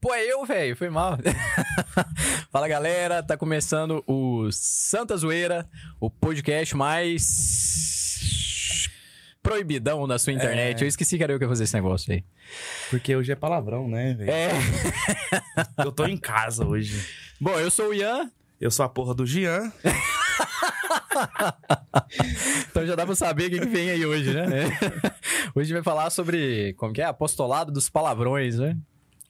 Pô, é eu, velho. Foi mal. Fala, galera. Tá começando o Santa Zoeira, o podcast mais proibidão da sua internet. É. Eu esqueci que era eu que ia fazer esse negócio aí. Porque hoje é palavrão, né, velho? É. Eu tô em casa hoje. Bom, eu sou o Ian, Eu sou a porra do Gian. então já dá pra saber o que, que vem aí hoje, né? Hoje a gente vai falar sobre, como que é? Apostolado dos palavrões, né?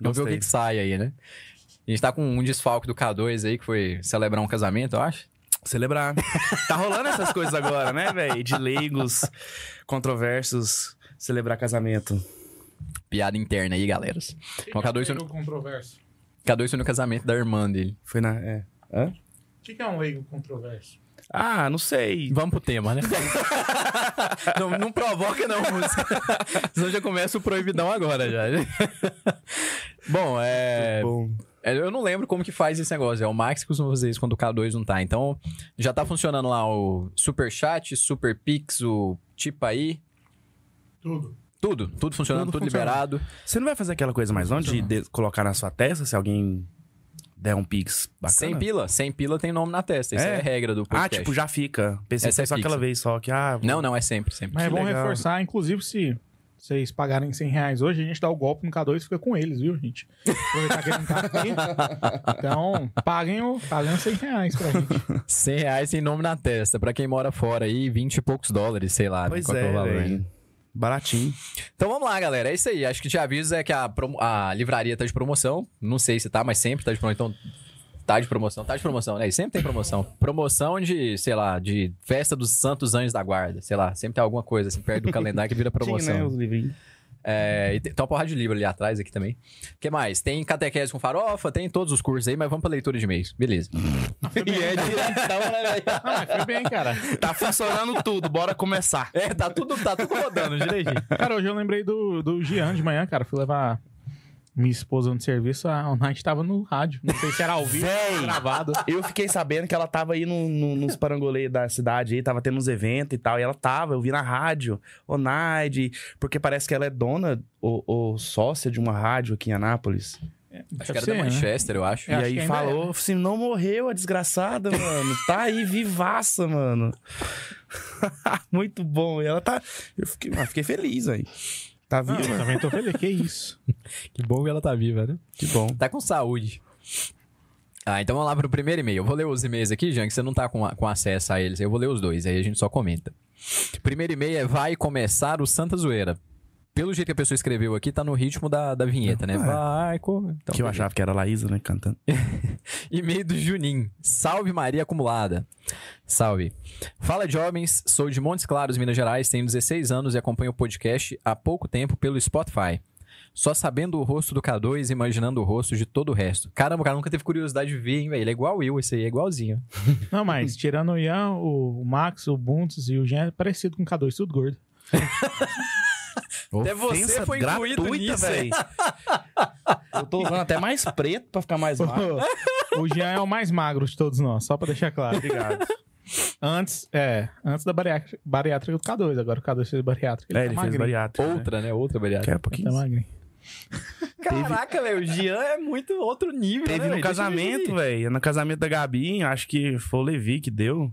Vamos ver o que, que sai aí, né? A gente tá com um desfalque do K2 aí, que foi celebrar um casamento, eu acho. Celebrar. Tá rolando essas coisas agora, né, velho? De leigos, controversos, celebrar casamento. Piada interna aí, galera. O K2 foi, leigo no, controverso? K2 foi no casamento da irmã dele. Foi na. É. Hã? O que que é um leigo controverso? Ah, não sei. Vamos pro tema, né? não, não provoca, não, música. Senão já começa o proibidão agora, já. Bom, é... Bom. é, Eu não lembro como que faz esse negócio. É o Max que costuma fazer isso quando o K2 não tá. Então, já tá funcionando lá o Super Chat, Super Pix, o Tipo aí. Tudo. Tudo, tudo funcionando, tudo, Tudo funciona. liberado. Você não vai fazer aquela coisa mais não de, de colocar na sua testa se alguém der um pix bacana? Sem pila. Sem pila tem nome na testa. Isso é, É? a regra do Ah, podcast. tipo, já fica. Pensei Essa é só aquela fixa. vez só que, ah... Não, não, é sempre, sempre. Mas é bom legal. reforçar, inclusive, se vocês pagarem 100 reais hoje, a gente dá o golpe no K2 e fica com eles, viu, gente? Aproveitar que ele não tá aqui. Então, paguem, o, paguem os 100 reais pra gente. 100 reais tem nome na testa. Pra quem mora fora aí, 20 e poucos dólares, sei lá. né, Pois qual que é, Baratinho. Então vamos lá, galera. É isso aí. Acho que te aviso é que a, a livraria tá de promoção. Não sei se tá, mas sempre tá de promoção. Então, tá de promoção. Tá de promoção, né? E sempre tem promoção. Promoção de, sei lá, de festa dos Santos Anjos da Guarda. Sei lá, sempre tem alguma coisa assim perto do calendário que vira promoção. Tinha, né, os livrinhos. É, e tem, tem uma porrada de livro ali atrás aqui também. O que mais? Tem catequese com farofa, tem todos os cursos aí, mas vamos pra leitura de e-mails. Beleza. E é diretão, né, velho? Não, mas foi bem, cara. Tá funcionando tudo, bora começar. É, tá tudo, tá tudo rodando direitinho. Cara, hoje eu lembrei do, do Gian de manhã, cara. Fui levar minha esposa no serviço, a Night tava no rádio. Não sei se era ao vivo ou gravado. Eu fiquei sabendo que ela tava aí no, no- nos parangolês da cidade aí, tava tendo uns eventos e tal, e ela tava, eu vi na rádio, o Naide, porque parece que ela é dona ou, ou sócia de uma rádio aqui em Anápolis. Acho que era da Manchester, eu acho. Eu e acho aí ainda falou assim, não morreu a desgraçada, mano, tá aí vivaça, mano. Muito bom, e ela tá, eu fiquei, ah, fiquei feliz aí. Tá viva? eu também tô feliz. Que isso? Que bom que ela tá viva, né? Que bom. Tá com saúde. Ah, então vamos lá pro primeiro e-mail. Eu vou ler os e-mails aqui, Jean, que você não tá com, a- com acesso a eles. Eu vou ler os dois, aí a gente só comenta. Primeiro e-mail é Vai começar o Santa Zoeira. Pelo jeito que a pessoa escreveu aqui, tá no ritmo da, da vinheta, né? É. Vai, come. Então, que eu achava que era a Laísa, né, cantando. E-mail do Junim. Salve Maria Acumulada. Salve. Fala jovens, sou de Montes Claros, Minas Gerais, tenho 16 anos e acompanho o podcast há pouco tempo pelo Spotify. Só sabendo o rosto do K2 e imaginando o rosto de todo o resto. Caramba, o cara nunca teve curiosidade de ver, hein, velho? Ele é igual eu, esse aí é igualzinho. Não, mas tirando o Ian, o Max, o Buntes e o Jean, é parecido com o K2, tudo gordo. Até você foi incluído gratuita, nisso, véi. Eu tô usando até mais preto pra ficar mais magro. o Jean é o mais magro de todos nós, só pra deixar claro. Obrigado. Antes, é, antes da bariátrica, bariátrica do K2, agora o K2 fez bariátrica. É, tá ele fez magrinho. bariátrica. né? Outra, né? Outra variável. Quer um Ele pouquinho? tá magrinho. Caraca, velho, o Jean é muito outro nível, Teve né, no velho? Ver casamento, velho. No casamento da Gabi, acho que foi o Levi que deu.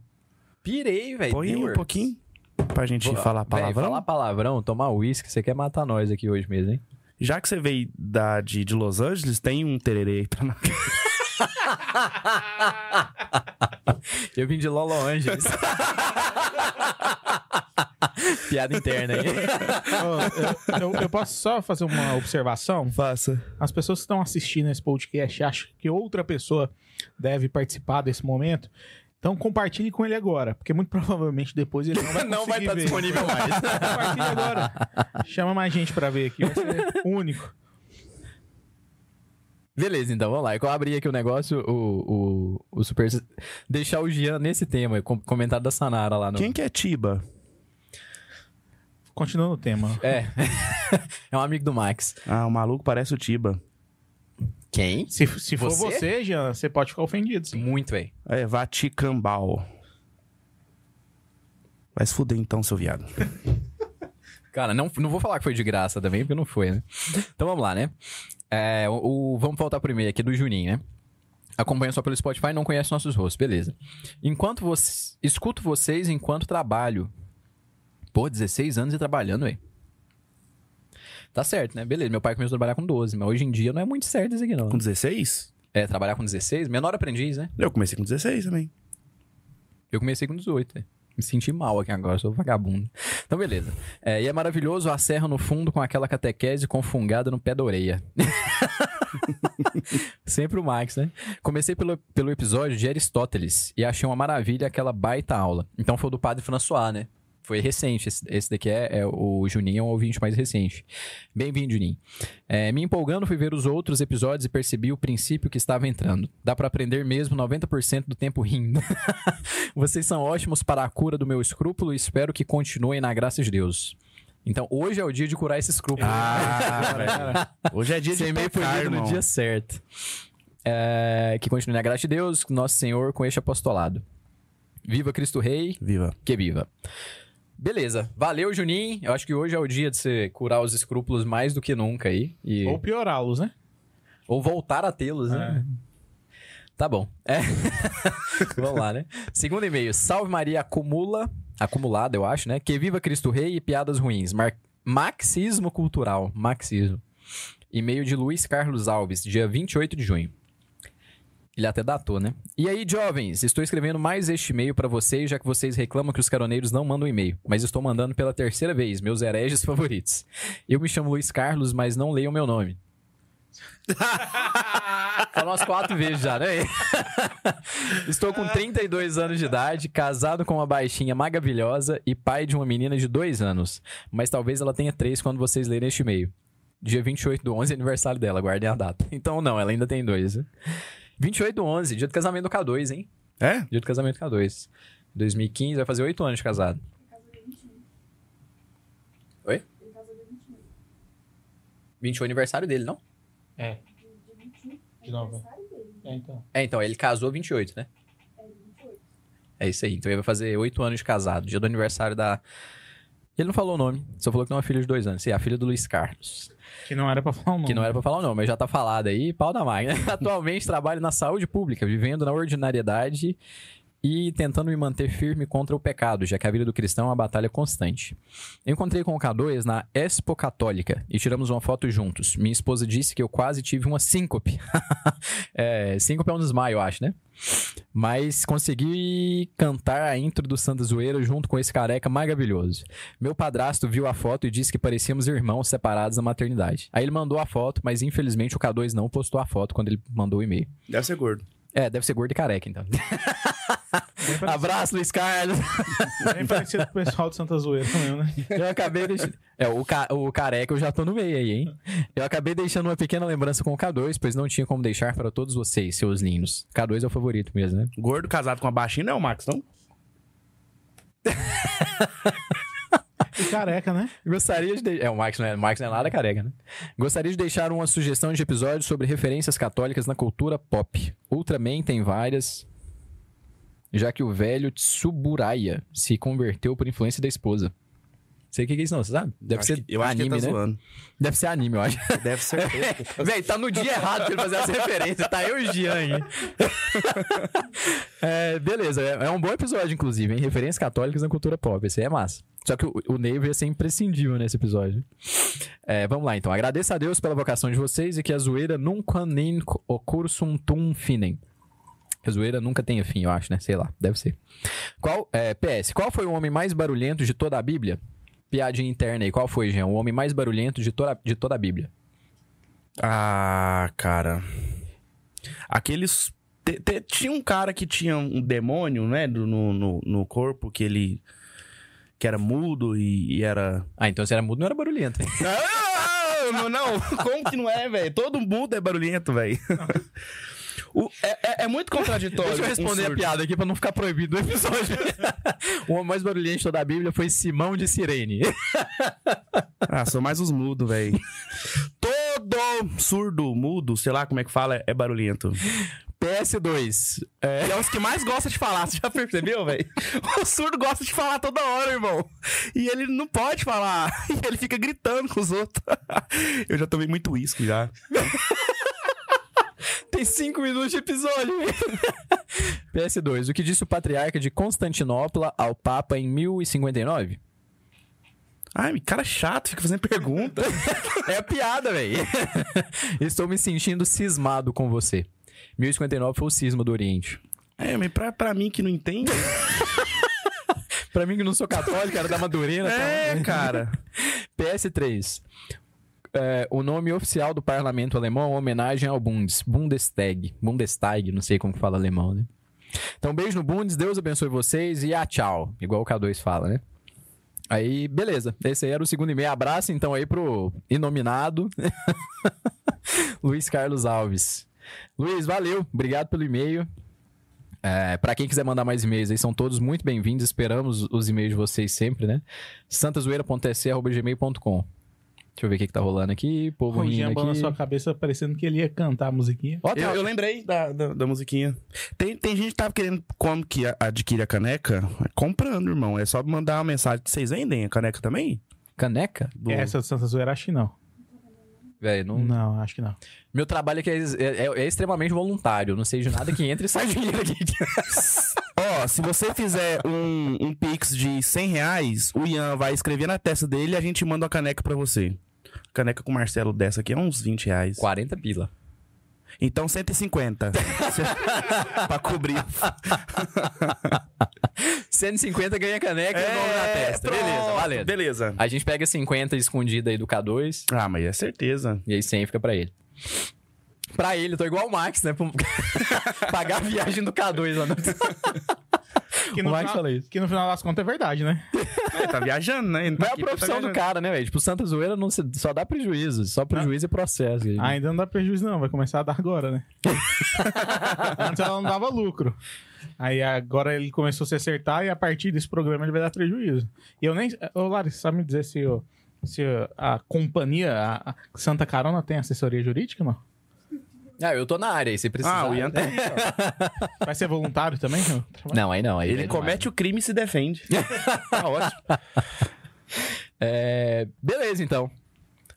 Pirei, velho. Põe um pouquinho pra gente Vou- falar palavrão. falar palavrão, tomar uísque, você quer matar nós aqui hoje mesmo, hein? Já que você veio da, de, de Los Angeles, tem um tererê aí pra nós. Eu vim de Lolo Angeles. Piada interna aí. Eu, eu- eu posso só fazer uma observação? Faça. As pessoas que estão assistindo esse podcast acham que outra pessoa deve participar desse momento. Então compartilhe com ele agora, porque muito provavelmente depois ele não vai Não vai estar ver. disponível mais. Compartilhe agora. Chama mais gente pra ver aqui, vai ser único. Beleza, então vamos lá. Eu abri aqui o negócio, o, o, o Super. Deixar o Gian nesse tema, com- comentário da Sanara lá no. Quem que é Tiba? Continuando o tema. É. é um amigo do Max. Ah, o maluco parece o Tiba. Quem? Se, se for Você? você, Jean, você pode ficar ofendido, sim. Muito, velho. É, Vaticambal. Vai se fuder então, seu viado. Cara, não, não vou falar que foi de graça também, porque não foi, né? Então vamos lá, né? É, o, o- vamos voltar primeiro aqui do Juninho, né? Acompanha só pelo Spotify, não conhece nossos rostos, beleza. Enquanto vocês. Escuto vocês enquanto trabalho. Pô, 16 anos e trabalhando, velho. Tá certo, né? Beleza, meu pai começou a trabalhar com 12, mas hoje em dia não é muito certo isso aqui, não. Com 16? É, trabalhar com 16, menor aprendiz, né? Eu comecei com 16 também. Eu comecei com 18, velho. Me senti mal aqui agora, sou vagabundo. Então, beleza. É, e é maravilhoso a serra no fundo com aquela catequese com fungada no pé da orelha. Sempre o Max, né? Comecei pelo, pelo episódio de Aristóteles e achei uma maravilha aquela baita aula. Então foi o do Padre François, né? Foi recente. Esse, esse daqui é, é o Juninho, é um ouvinte mais recente. Bem-vindo, Juninho. É, me empolgando, fui ver os outros episódios e percebi o princípio que estava entrando. Dá pra aprender mesmo 90% do tempo rindo. Vocês são ótimos para a cura do meu escrúpulo e espero que continuem na graça de Deus. Então, hoje é o dia de curar esse escrúpulo. Ah. Hoje é dia de foi pecar, no dia certo. É, que continue na graça de Deus, nosso Senhor, com este apostolado. Viva Cristo Rei, Viva. que viva. Beleza, valeu Juninho. Eu acho que hoje é o dia de você curar os escrúpulos mais do que nunca aí. E... Ou piorá-los, né? Ou voltar a tê-los, né? Tá bom. É. Vamos lá, né? Segundo e-mail. Salve Maria acumula. Acumulada, eu acho, né? Que viva Cristo Rei e piadas ruins. Mar- Marxismo cultural. Marxismo. E-mail de Luiz Carlos Alves, dia 28 de junho. Ele até datou, né? E aí, jovens, estou escrevendo mais este e-mail pra vocês, já que vocês reclamam que os caroneiros não mandam e-mail. Mas estou mandando pela terceira vez, meus hereges favoritos. Eu me chamo Luiz Carlos, mas não leiam meu nome. Falou umas quatro vezes já, né? Estou com 32 anos de idade, casado com uma baixinha maravilhosa e pai de uma menina de 2 anos. Mas talvez ela tenha 3 quando vocês lerem este e-mail. Dia 28 do 11 é aniversário dela, guardem a data. Então não, ela ainda tem dois. Né? 28 do 11, dia do casamento do K2, hein? É? Dia do casamento do K2. 2015, vai fazer 8 anos de casado. Oi? 21 é aniversário dele, não? É. De novo. É, então. É, então, ele casou 28, né? É isso aí. Então ele vai fazer 8 anos de casado, dia do aniversário da. Ele não falou o nome, só falou que tem uma filha de 2 anos. Sim, a filha do Luiz Carlos. Que não era pra falar o nome. Que não era pra falar o nome, mas já tá falado aí, pau da máquina. Atualmente trabalho na saúde pública, vivendo na ordinariedade e tentando me manter firme contra o pecado, já que a vida do cristão é uma batalha constante. Encontrei com o K2 na Expo Católica e tiramos uma foto juntos. Minha esposa disse que eu quase tive uma síncope. é, síncope é um desmaio, eu acho, né? Mas consegui cantar a intro do Santa Zoeira junto com esse careca maravilhoso. Meu padrasto viu a foto e disse que parecíamos irmãos separados na maternidade. Aí ele mandou a foto, mas infelizmente o K2 não postou a foto quando ele mandou o e-mail. Deve ser gordo. É, deve ser gordo e careca, então. Parecido, Abraço, Luiz Carlos. bem parecido com o pessoal de Santa Zoeira mesmo, né? Eu acabei deixando. É, o, ca... o careca eu já tô no meio aí, hein? Eu acabei deixando uma pequena lembrança com o K2, pois não tinha como deixar para todos vocês, seus lindos. K2 é o favorito mesmo, né? Gordo casado com a baixinha não é o Max, não? E careca, né? Gostaria de. É, o Max não é, Max não é nada careca, né? Gostaria de deixar uma sugestão de episódio sobre referências católicas na cultura pop. Ultraman tem várias. Já que o velho Tsuburaya se converteu por influência da esposa. Sei o que que é isso, não, você sabe? Deve Acho ser que- eu acho anime, que ele tá né? zoando. Deve ser anime, eu acho. Deve ser. Véi, tá no dia errado pra ele fazer essa referência. Tá eu e o Jean aí. É, beleza, é, é um bom episódio, inclusive, hein? Referências católicas na cultura pop. Esse aí é massa. Só que o, o Neiva ia ser imprescindível nesse episódio. É, vamos lá, então. Agradeço a Deus pela vocação de vocês e que a zoeira nunca nem ocursum tum finem. Que a zoeira nunca tenha fim, eu acho, né? Sei lá, deve ser. Qual, é, PS, qual foi o homem mais barulhento de toda a Bíblia? Piadinha interna aí. Qual foi, Jean? O homem mais barulhento de toda, de toda a Bíblia? Ah, cara. Aqueles. te- te- tinha um cara que tinha um demônio, né? do- No, no, no corpo, que ele. Que era mudo e, e era. Ah, então se era mudo, não era barulhento. hein? Não, não, não. Como que não é, velho? Todo mundo é barulhento, velho. O- É, é- é muito contraditório. Deixa eu um responder a surdo. piada aqui pra não ficar proibido no episódio. o homem mais barulhento de toda a Bíblia foi Simão de Sirene. Ah, são mais os mudos, velho. Todo surdo, mudo, sei lá como é que fala, é barulhento. PS2. É. é os que mais gosta de falar, você já percebeu, velho? O surdo gosta de falar toda hora, irmão. E ele não pode falar. E ele fica gritando com os outros. Eu já tomei muito uísque já. Tem cinco minutos de episódio. PS2. O que disse o patriarca de Constantinopla ao Papa em 1059? Ai, cara chato, fica fazendo pergunta. É piada, velho. Estou me sentindo cismado com você. 1059 foi o cisma do Oriente. É, mas pra, pra mim que não entende. Pra mim que não sou católico, era da Madurina. é, tá? cara. PS3. É, o nome oficial do parlamento alemão é uma homenagem ao Bundes, Bundestag. Bundestag, não sei como fala alemão, né? Então, beijo no Bundes, Deus abençoe vocês e a tchau. Igual o K2 fala, né? Aí, beleza. Esse aí era o segundo e-mail. Abraço, então, aí pro inominado Luiz Carlos Alves. Luiz, valeu. Obrigado pelo e-mail. É, para quem quiser mandar mais e-mails aí, são todos muito bem-vindos. Esperamos os e-mails de vocês sempre, né? santazoeira.sc.gmail.com Deixa eu ver o que, que tá rolando aqui. Povo rindo Jean na aqui. sua cabeça parecendo que ele ia cantar a musiquinha. Ó, tá- Eu, eu lembrei da, da, da musiquinha. Tem, tem gente que tava querendo como que a- adquire a caneca? Comprando, irmão. É só mandar uma mensagem. Vocês vendem a caneca também? Caneca? Do- Essa do Santa Zoeira, acho que não. Velho, não... Não, acho que não. Meu trabalho aqui é, é- é extremamente voluntário. Eu não sei de nada que entre e sai dinheiro aqui. Ó, se você fizer um, um pix de 100 reais, o Ian vai escrever na testa dele e a gente manda uma caneca pra você. Caneca com o Marcelo dessa aqui é uns 20 reais. 40 pila. Então 150. pra cobrir. 150 ganha caneca e o nome na testa. Beleza, É, pronto. valendo. Beleza. A gente pega 50 escondida aí do K2 Ah, mas é certeza. e aí 100 fica pra ele. Pra ele, tô igual o Max, né? Pagar a viagem do K2 lá no... Que O Max final, que no final das contas é verdade, né? É, tá viajando, né? Tá Mas é a aqui, tá profissão do cara, né, velho? Tipo, Santa Zoeira não se- só dá prejuízo. Só prejuízo e processo. Ainda não dá prejuízo, não. Vai começar a dar agora, né? Antes ela não dava lucro. Aí agora ele começou a se acertar e a partir desse programa ele vai dar prejuízo. E eu nem. Ô, Larissa, sabe me dizer se, o- se a companhia, a, a Santa Carona, tem assessoria jurídica, não? Ah, eu tô na área aí, se precisar. Ah, o Ian tá aí, ó. Vai ser voluntário também? não? Não, aí não. Aí Ele comete o crime e se defende. tá ótimo. É, beleza, então.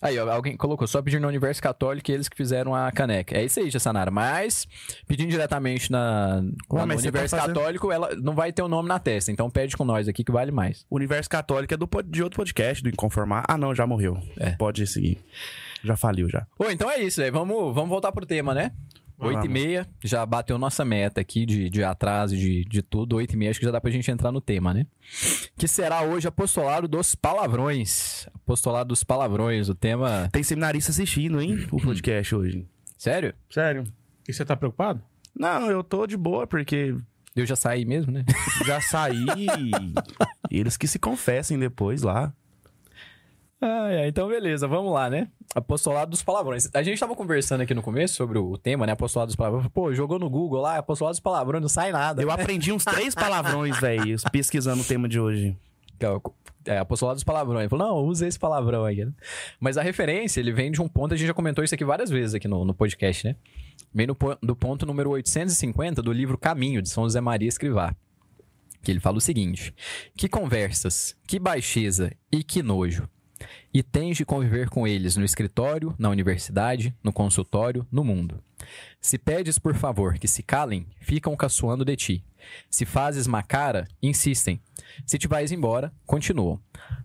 Aí, ó, alguém colocou só pedir no Universo Católico e eles que fizeram a caneca. É isso aí, Jassanara. Mas, pedindo diretamente na, lá no você Universo tá fazendo- Católico, ela não vai ter o nome na testa. Então pede com nós aqui que vale mais. O Universo Católico é do, de outro podcast, do Inconformar. Ah, não, já morreu. É. Pode seguir. Já faliu, já. Ô, então é isso, aí. Vamos, vamos voltar pro tema, né? Vamos. 8 e meia, já bateu nossa meta aqui de, de atraso, de, de tudo. 8 e meia, acho que já dá pra gente entrar no tema, né? Que será hoje apostolado dos palavrões. Apostolado dos palavrões, o tema... Tem seminarista assistindo, hein? O podcast hoje. Sério? Sério. E você tá preocupado? Não, eu tô de boa, porque Eu já saí mesmo, né? já saí. Eles que se confessem depois lá. Ah, é, então beleza, vamos lá, né? Apostolado dos palavrões. A gente tava conversando aqui no começo sobre o tema, né? Apostolado dos palavrões. Pô, jogou no Google lá, apostolado dos palavrões, não sai nada. Eu aprendi uns três palavrões, velho, pesquisando o tema de hoje. É, apostolado dos palavrões. Ele falou, não, usa esse palavrão aí. né? Mas a referência, ele vem de um ponto, a gente já comentou isso aqui várias vezes aqui no, no podcast, né? Vem no po- do ponto número 850 do livro Caminho, de São José Maria Escrivá. Que ele fala o seguinte: Que conversas, que baixeza e que nojo. E tens de conviver com eles no escritório, na universidade, no consultório, no mundo. Se pedes por favor que se calem, ficam caçoando de ti. Se fazes má cara, insistem. Se te vais embora, continuam.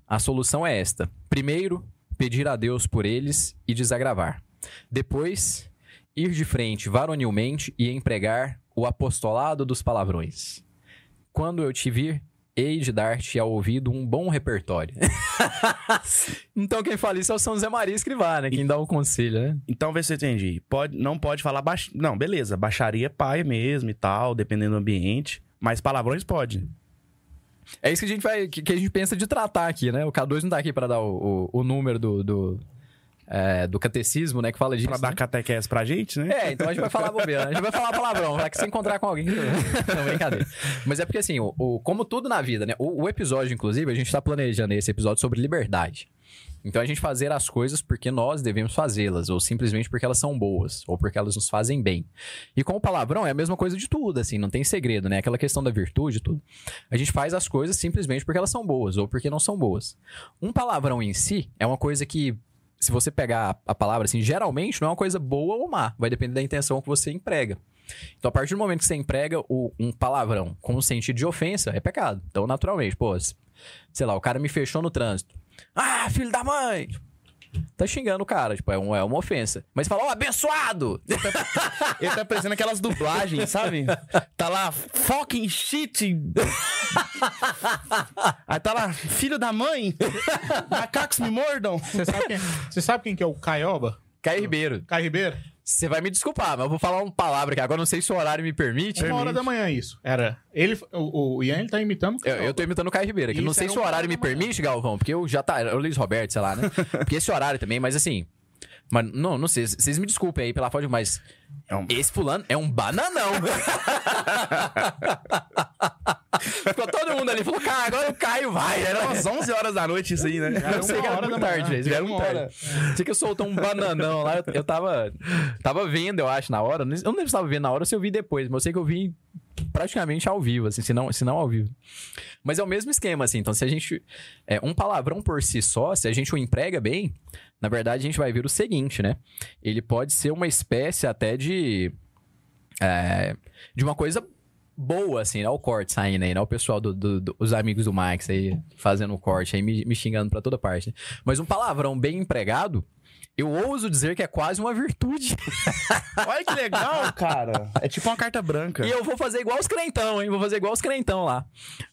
A solução é esta: primeiro, pedir a Deus por eles e desagravar. Depois, ir de frente varonilmente e empregar o apostolado dos palavrões. Quando eu te vir, hei de dar-te ao ouvido um bom repertório. então quem fala isso é o São José Maria Escrivá, né? Quem dá o conselho, né? Então, vê se eu entendi. Pode, não pode falar baix... Não, beleza. Baixaria é pai mesmo e tal, dependendo do ambiente. Mas palavrões pode. É isso que a gente vai, que, que a gente pensa de tratar aqui, né? O K2 não tá aqui para dar o, o, o número do, do, é, do catecismo, né? Que fala disso. Pra dar né? catequese pra gente, né? É, então a gente vai falar bobeira. A gente vai falar palavrão, vai que se encontrar com alguém. Não, brincadeira. Mas é porque assim, o, o- como tudo na vida, né? O, o episódio, inclusive, a gente tá planejando esse episódio sobre liberdade. Então a gente fazer as coisas porque nós devemos fazê-las, ou simplesmente porque elas são boas, ou porque elas nos fazem bem. E com o palavrão é a mesma coisa de tudo, assim, não tem segredo, né? Aquela questão da virtude e tudo. A gente faz as coisas simplesmente porque elas são boas, ou porque não são boas. Um palavrão em si é uma coisa que, se você pegar a palavra assim, geralmente não é uma coisa boa ou má, vai depender da intenção que você emprega. Então, a partir do momento que você emprega o- um palavrão com o sentido de ofensa, é pecado. Então, naturalmente, pô, sei lá, o cara me fechou no trânsito. Ah, filho da mãe! Tá xingando o cara, tipo, é, um- é uma ofensa. Mas fala, ó, abençoado! Ele tá parecendo aquelas dublagens, sabe? Tá lá, fucking shit. Aí tá lá, filho da mãe. Macacos me mordam. Você sabe quem, você sabe quem que é o Caioba? Caio Ribeiro, Caio Ribeiro? Você vai me desculpar, mas eu vou falar uma palavra aqui. Agora eu não sei se o horário me permite. Uma hora da manhã isso. Era. Ele, o, o Ian ele tá imitando o Eu, eu tô imitando o Caio Ribeiro aqui. Isso Não sei era se o horário me permite, Galvão, porque eu já tá. É o Luiz Roberto, sei lá, né? Porque esse horário também, mas assim. Mas não, não sei. Vocês me desculpem aí pela falta de. Mas. É um- Esse fulano é um bananão. Ficou todo mundo ali. Falou, cara, agora o Caio vai. Era Era umas 11 horas da noite isso aí, né? Eu sei que era muito da tarde. Já era Era muito tarde. Sei que eu soltou um bananão lá. Eu, eu tava. Tava vendo, eu acho, na hora. Eu não lembro se tava vendo na hora ou se eu vi depois, mas eu sei que eu vi praticamente ao vivo, assim, se não, se não ao vivo. Mas é o mesmo esquema, assim. Então, se a gente. É, um palavrão por si só, se a gente o emprega bem, na verdade, a gente vai ver o seguinte, né? Ele pode ser uma espécie até de. é, de uma coisa boa, assim, né? O corte saindo aí, né? O pessoal dos do, do- os amigos do Max aí fazendo o corte aí, me, me xingando pra toda parte. né? Mas um palavrão bem empregado, eu ouso dizer que é quase uma virtude. Olha que legal, cara. É tipo uma carta branca. E eu vou fazer igual os crentão, hein? Vou fazer igual os crentão lá.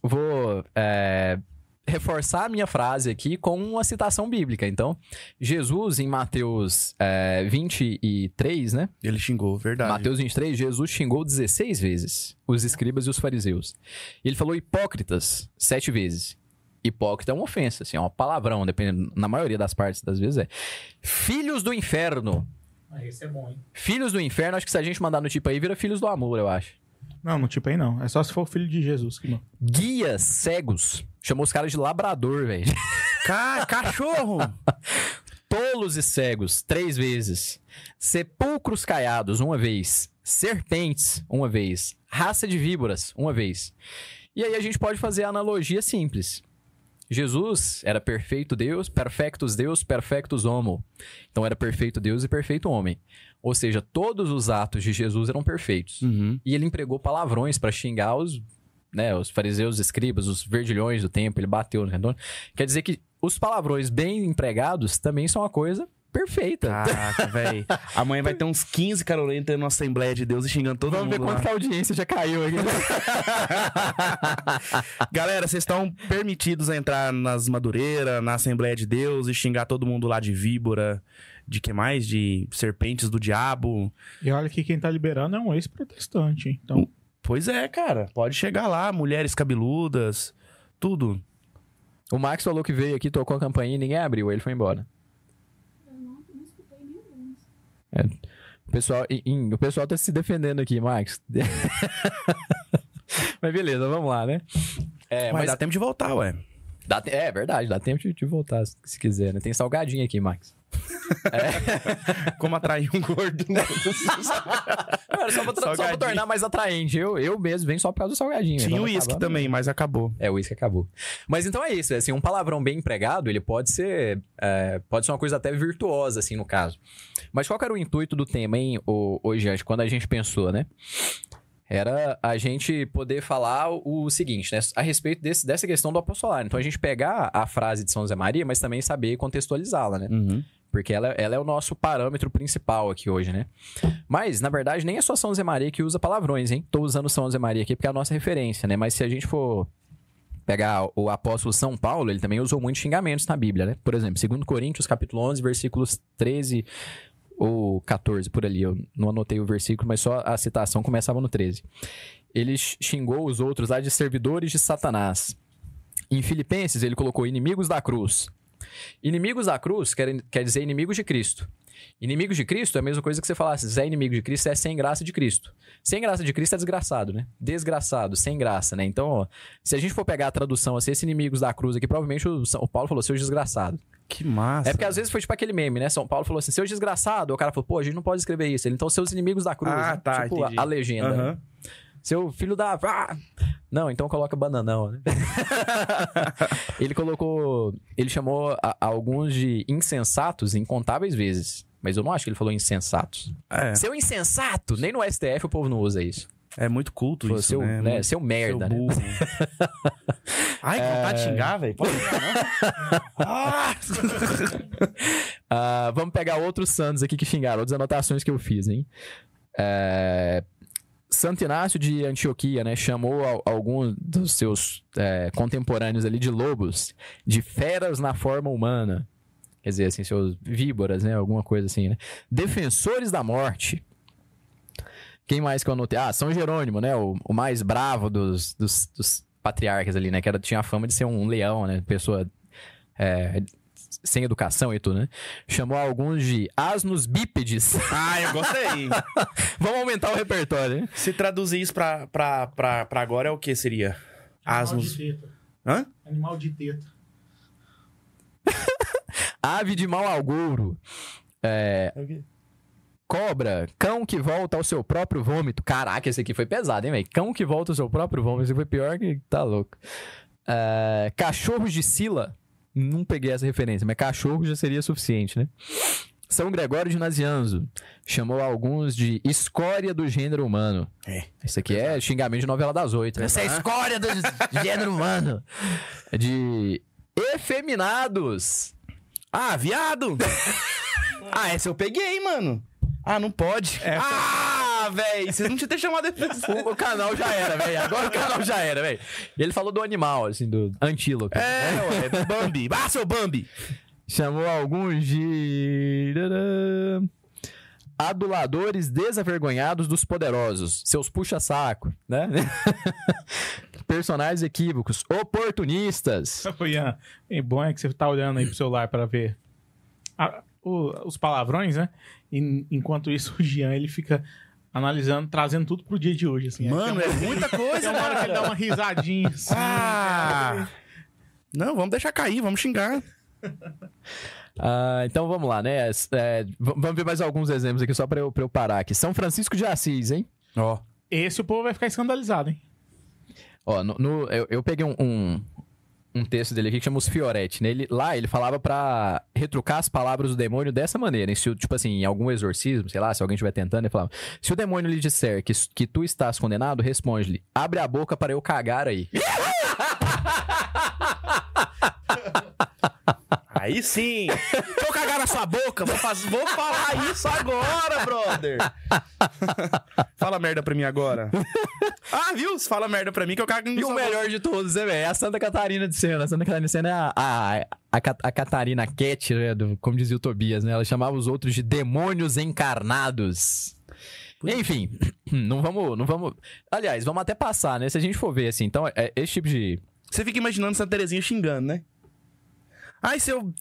Vou é, reforçar a minha frase aqui com uma citação bíblica. Então, Jesus, em Mateus é, 23, né? Ele xingou, verdade. Mateus 23, Jesus xingou 16 vezes os escribas e os fariseus. E ele falou hipócritas sete vezes. Hipócrita é uma ofensa, assim, é um palavrão, dependendo, na maioria das partes das vezes é. Filhos do inferno. Ah, esse é bom, hein? Filhos do inferno, acho que se a gente mandar no tipo aí, vira filhos do amor, eu acho. Não, não tipo aí não. É só se for o filho de Jesus que manda. Guias cegos. Chamou os caras de labrador, velho. Ca- cachorro! Tolos e cegos, três vezes. Sepulcros caiados, uma vez. Serpentes, uma vez. Raça de víboras, uma vez. E aí a gente pode fazer a analogia simples. Jesus era perfeito Deus, perfectus Deus, perfectus homo. Então era perfeito Deus e perfeito homem. Ou seja, todos os atos de Jesus eram perfeitos. Uhum. E ele empregou palavrões para xingar os, né, os fariseus, os escribas, os verdilhões do tempo, ele bateu no redondo. Quer dizer que os palavrões bem empregados também são uma coisa perfeita. Caraca, velho. Amanhã vai ter uns 15 caroleiros entrando na Assembleia de Deus e xingando todo Vamos ver mundo lá. quanto que a audiência já caiu aqui. Galera, vocês estão permitidos a entrar nas Madureiras, na Assembleia de Deus e xingar todo mundo lá de víbora, de que mais? De serpentes do diabo. E olha que quem tá liberando é um ex-protestante? Então, Pois é, cara. Pode chegar lá, mulheres cabeludas, tudo. o Max falou que veio aqui, tocou a campainha e ninguém abriu, ele foi embora. Eu não, não escutei nenhum. O pessoal, e- e- o pessoal tá se defendendo aqui, Max. mas beleza, vamos lá, né? É, Mas mas dá tempo de voltar, ué. Dá te- é verdade, dá tempo de, de voltar se, se quiser, né? Tem salgadinho aqui, Max. Como atrair um gordo. né? Cara, só, pra, só pra tornar mais atraente. Eu, eu mesmo venho só por causa do salgadinho. Tinha Então o uísque acabar, também, mas acabou. É, o uísque acabou. Mas então é isso, é assim, um palavrão bem empregado, ele pode ser, é, pode ser uma coisa até virtuosa, assim, no caso. Mas qual era o intuito do tema, hein, hoje, quando a gente pensou, né? Era a gente poder falar o, o seguinte, né? A respeito desse, dessa questão do apostolado. Então, a gente pegar a frase de São José Maria, mas também saber contextualizá-la, né? Uhum. Porque ela, ela é o nosso parâmetro principal aqui hoje, né? Mas, na verdade, nem é só São José Maria que usa palavrões, hein? Tô usando São José Maria aqui porque é a nossa referência, né? Mas se a gente for pegar o apóstolo São Paulo, ele também usou muitos xingamentos na Bíblia, né? Por exemplo, 2 Coríntios, capítulo 11, versículos 13 ou 14, por ali. Eu não anotei o versículo, mas só a citação começava no 13. Ele xingou os outros lá de servidores de Satanás. Em Filipenses, ele colocou inimigos da cruz. Inimigos da cruz quer, quer dizer inimigos de Cristo. Inimigos de Cristo é a mesma coisa que você falasse, Zé inimigo de Cristo é sem graça de Cristo. Sem graça de Cristo é desgraçado, né? Desgraçado, sem graça, né? Então, ó, se a gente for pegar a tradução assim, esses inimigos da cruz aqui, provavelmente o, São- Paulo falou seus desgraçado. Que massa. É porque às vezes foi tipo aquele meme, né? São Paulo falou assim, seus desgraçado. O cara falou, pô, a gente não pode escrever isso. Ele, então, seus inimigos da cruz. Ah, né? tá, Tipo, a, entendi. a legenda. né? Aham. Seu filho da. Ah! Não, então coloca bananão, né? ele colocou. Ele chamou a- alguns de insensatos incontáveis vezes. Mas eu não acho que ele falou insensatos. É, Seu insensato! Nem no STF o povo não usa isso. é muito culto Falou, isso, seu, né? né? Seu merda, seu né? burro. Ai, que vontade de xingar, velho. Pode xingar? Ah! Vamos pegar outros santos aqui que xingaram, outras anotações que eu fiz, hein? É, Santo Inácio de Antioquia, né, chamou al- alguns dos seus é, contemporâneos ali de lobos, de feras na forma humana. Quer dizer, assim, seus víboras, né, alguma coisa assim, né? Defensores da morte. Quem mais que eu anotei? Ah, São Jerônimo, né, o, o mais bravo dos, dos, dos patriarcas ali, né, que era, tinha a fama de ser um leão, né, pessoa é, sem educação e tudo, né? Chamou alguns de asnos bípedes. Ah, eu gostei. Vamos aumentar o repertório, né? Se traduzir isso pra, pra, pra, pra agora, é o que seria? Animal Asnos. de teta. Hã? Animal de teta. Ave de mau agouro. É, cobra, cão que volta ao seu próprio vômito. Caraca, esse aqui foi pesado, hein, velho? Cão que volta ao seu próprio vômito. Esse foi pior que tá louco. É, cachorros de Sila. Não peguei essa referência, mas cachorro já seria suficiente, né? São Gregório de Nazianzo chamou alguns de escória do gênero humano. É. Isso aqui é xingamento de novela das oito. né? Essa é a escória do gênero humano. De efeminados. Ah, viado! ah, essa eu peguei, mano. Ah, não pode. Ah, velho, vocês não tinham ter chamado esse... O, o canal já era, velho. Agora o canal já era, velho. E ele falou do animal, assim, do antílope. É, ué, do Bambi. Ah, seu Bambi. Chamou alguns de. Aduladores desavergonhados dos poderosos. Seus puxa-saco, né? Personagens equívocos. Oportunistas. Ian, é bom é que você tá olhando aí pro celular pra ver a- o- os palavrões, né? E, enquanto isso, o Jean, ele fica analisando, trazendo tudo pro dia de hoje, assim. Mano, Aí é tem uma- muita Tem coisa, uma hora que ele dá uma risadinha, assim. Ah! Não, vamos deixar cair, vamos xingar. Ah, então vamos lá, né? É, vamos ver mais alguns exemplos aqui, só pra eu, pra eu parar aqui. São Francisco de Assis, hein? Ó. Esse o povo vai ficar escandalizado, hein? Ó, no, no- eu, eu peguei um, um, um texto dele aqui que chama Os Fioretti. Né? Ele, lá ele falava pra retrucar as palavras do demônio dessa maneira. Se, tipo assim, em algum exorcismo, sei lá, se alguém estiver tentando, ele falava: Se o demônio lhe disser que, que tu estás condenado, responde-lhe: Abre a boca para eu cagar aí. Aí sim. Eu cagar na sua boca. Vou. Vou falar isso agora, brother. Fala merda pra mim agora. Ah, viu? Fala merda pra mim que eu cago no E o melhor de todos, né, velho? É a Santa Catarina de Sena. A Santa Catarina de Sena é a, a, a, a Catarina Cat, né? do- como dizia o Tobias, né? Ela chamava os outros de demônios encarnados. Enfim, não vamos, não vamos. Aliás, vamos até passar, né? Se a gente for ver assim, então, é, esse tipo de. Você fica imaginando Santa Terezinha xingando, né? Ai, seu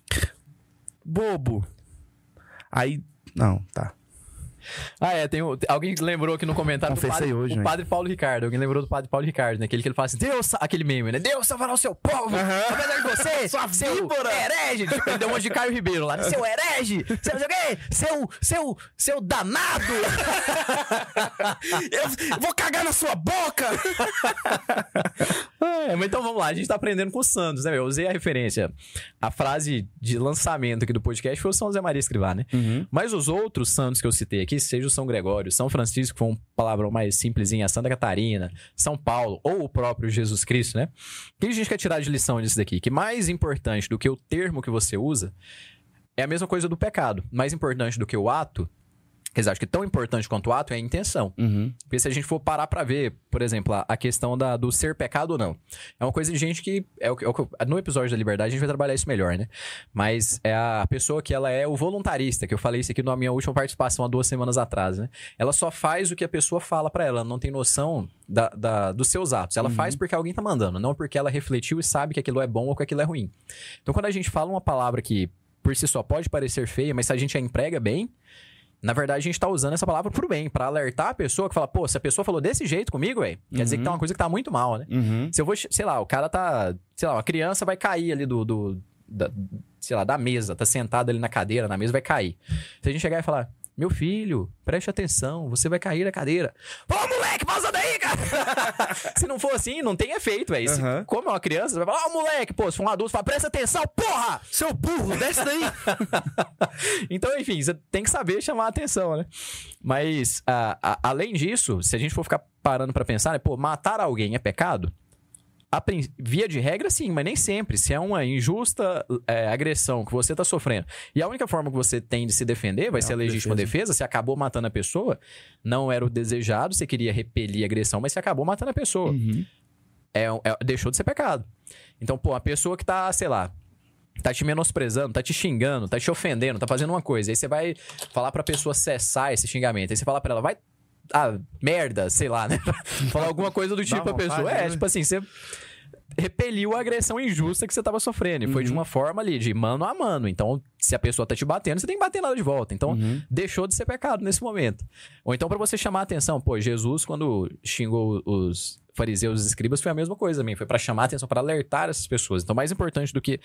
bobo. Aí, não, tá. Ah, é, tem alguém lembrou aqui no comentário do Confessei padre, hoje, o né? padre Paulo Ricardo. Alguém lembrou do padre Paulo Ricardo, né? Aquele que ele fala assim: Deus, aquele meme, né? Deus salvará o seu povo, Aham. apesar de você, Sua seu víbora. herege. Tipo, ele deu um monte de Caio Ribeiro lá, né? seu herege, seu, seu, seu, seu danado. Eu vou cagar na sua boca! É, mas então vamos lá, a gente tá aprendendo com o Santos, né? Eu usei a referência. A frase de lançamento aqui do podcast foi o São José Maria Escrivá, né? Uhum. Mas os outros santos que eu citei aqui, seja o São Gregório, São Francisco, foi um palavrão mais simplesinho, a Santa Catarina, São Paulo, ou o próprio Jesus Cristo, né? O que a gente quer tirar de lição disso daqui? Que mais importante do que o termo que você usa é a mesma coisa do pecado. Mais importante do que o ato, quer dizer, acho que tão importante quanto o ato é a intenção. Uhum. Porque se a gente for parar pra ver, por exemplo, a, a questão da, do ser pecado ou não, é uma coisa de gente que, é o, é o No episódio da liberdade a gente vai trabalhar isso melhor, né? Mas é a pessoa que ela é o voluntarista, que eu falei isso aqui na minha última participação há duas semanas atrás, né? Ela só faz o que a pessoa fala pra ela, ela não tem noção da, da- dos seus atos. Ela faz porque alguém tá mandando, não porque ela refletiu e sabe que aquilo é bom ou que aquilo é ruim. Então quando a gente fala uma palavra que por si só pode parecer feia, mas se a gente a emprega bem, na verdade a gente tá usando essa palavra pro bem, pra alertar a pessoa que fala, pô, se a pessoa falou desse jeito comigo, velho, quer dizer que tem uma coisa que tá muito mal, né? Uhum. Se eu vou, sei lá, o cara tá, sei lá, uma criança vai cair ali do, do da, sei lá, da mesa, tá sentado ali na cadeira, na mesa vai cair. Se a gente chegar e falar, meu filho, preste atenção, você vai cair da cadeira. Pô, moleque, pausa daí! se não for assim, não tem efeito, velho. Aham. Como é uma criança, você vai falar, ó, moleque, pô, se for um adulto, fala, presta atenção, porra! Seu burro, desce daí! então, enfim, você tem que saber chamar a atenção, né? Mas, a- a- além disso, se a gente for ficar parando pra pensar, né, pô, matar alguém é pecado? Via de regra, sim, mas nem sempre. Se é uma injusta é, agressão que você tá sofrendo e a única forma que você tem de se defender vai ser a legítima defesa. Você acabou matando a pessoa, não era o desejado, você queria repelir a agressão, mas você acabou matando a pessoa. Uhum. É, é- deixou de ser pecado. Então, pô, a pessoa que tá, sei lá, tá te menosprezando, tá te xingando, tá te ofendendo, tá fazendo uma coisa. Aí você vai falar pra pessoa cessar esse xingamento. Aí você fala pra ela, vai. Ah, merda, sei lá, né? falar alguma coisa do tipo pra vontade, pessoa. É, né? tipo assim, você repeliu a agressão injusta que você tava sofrendo. E foi de uma forma ali, de mano a mano. Então, se a pessoa tá te batendo, você tem que bater nela de volta. Então, deixou de ser pecado nesse momento. Ou então, pra você chamar a atenção, pô, Jesus, quando xingou os fariseus e os escribas, foi a mesma coisa também. Foi pra chamar a atenção, pra alertar essas pessoas. Então, mais importante do que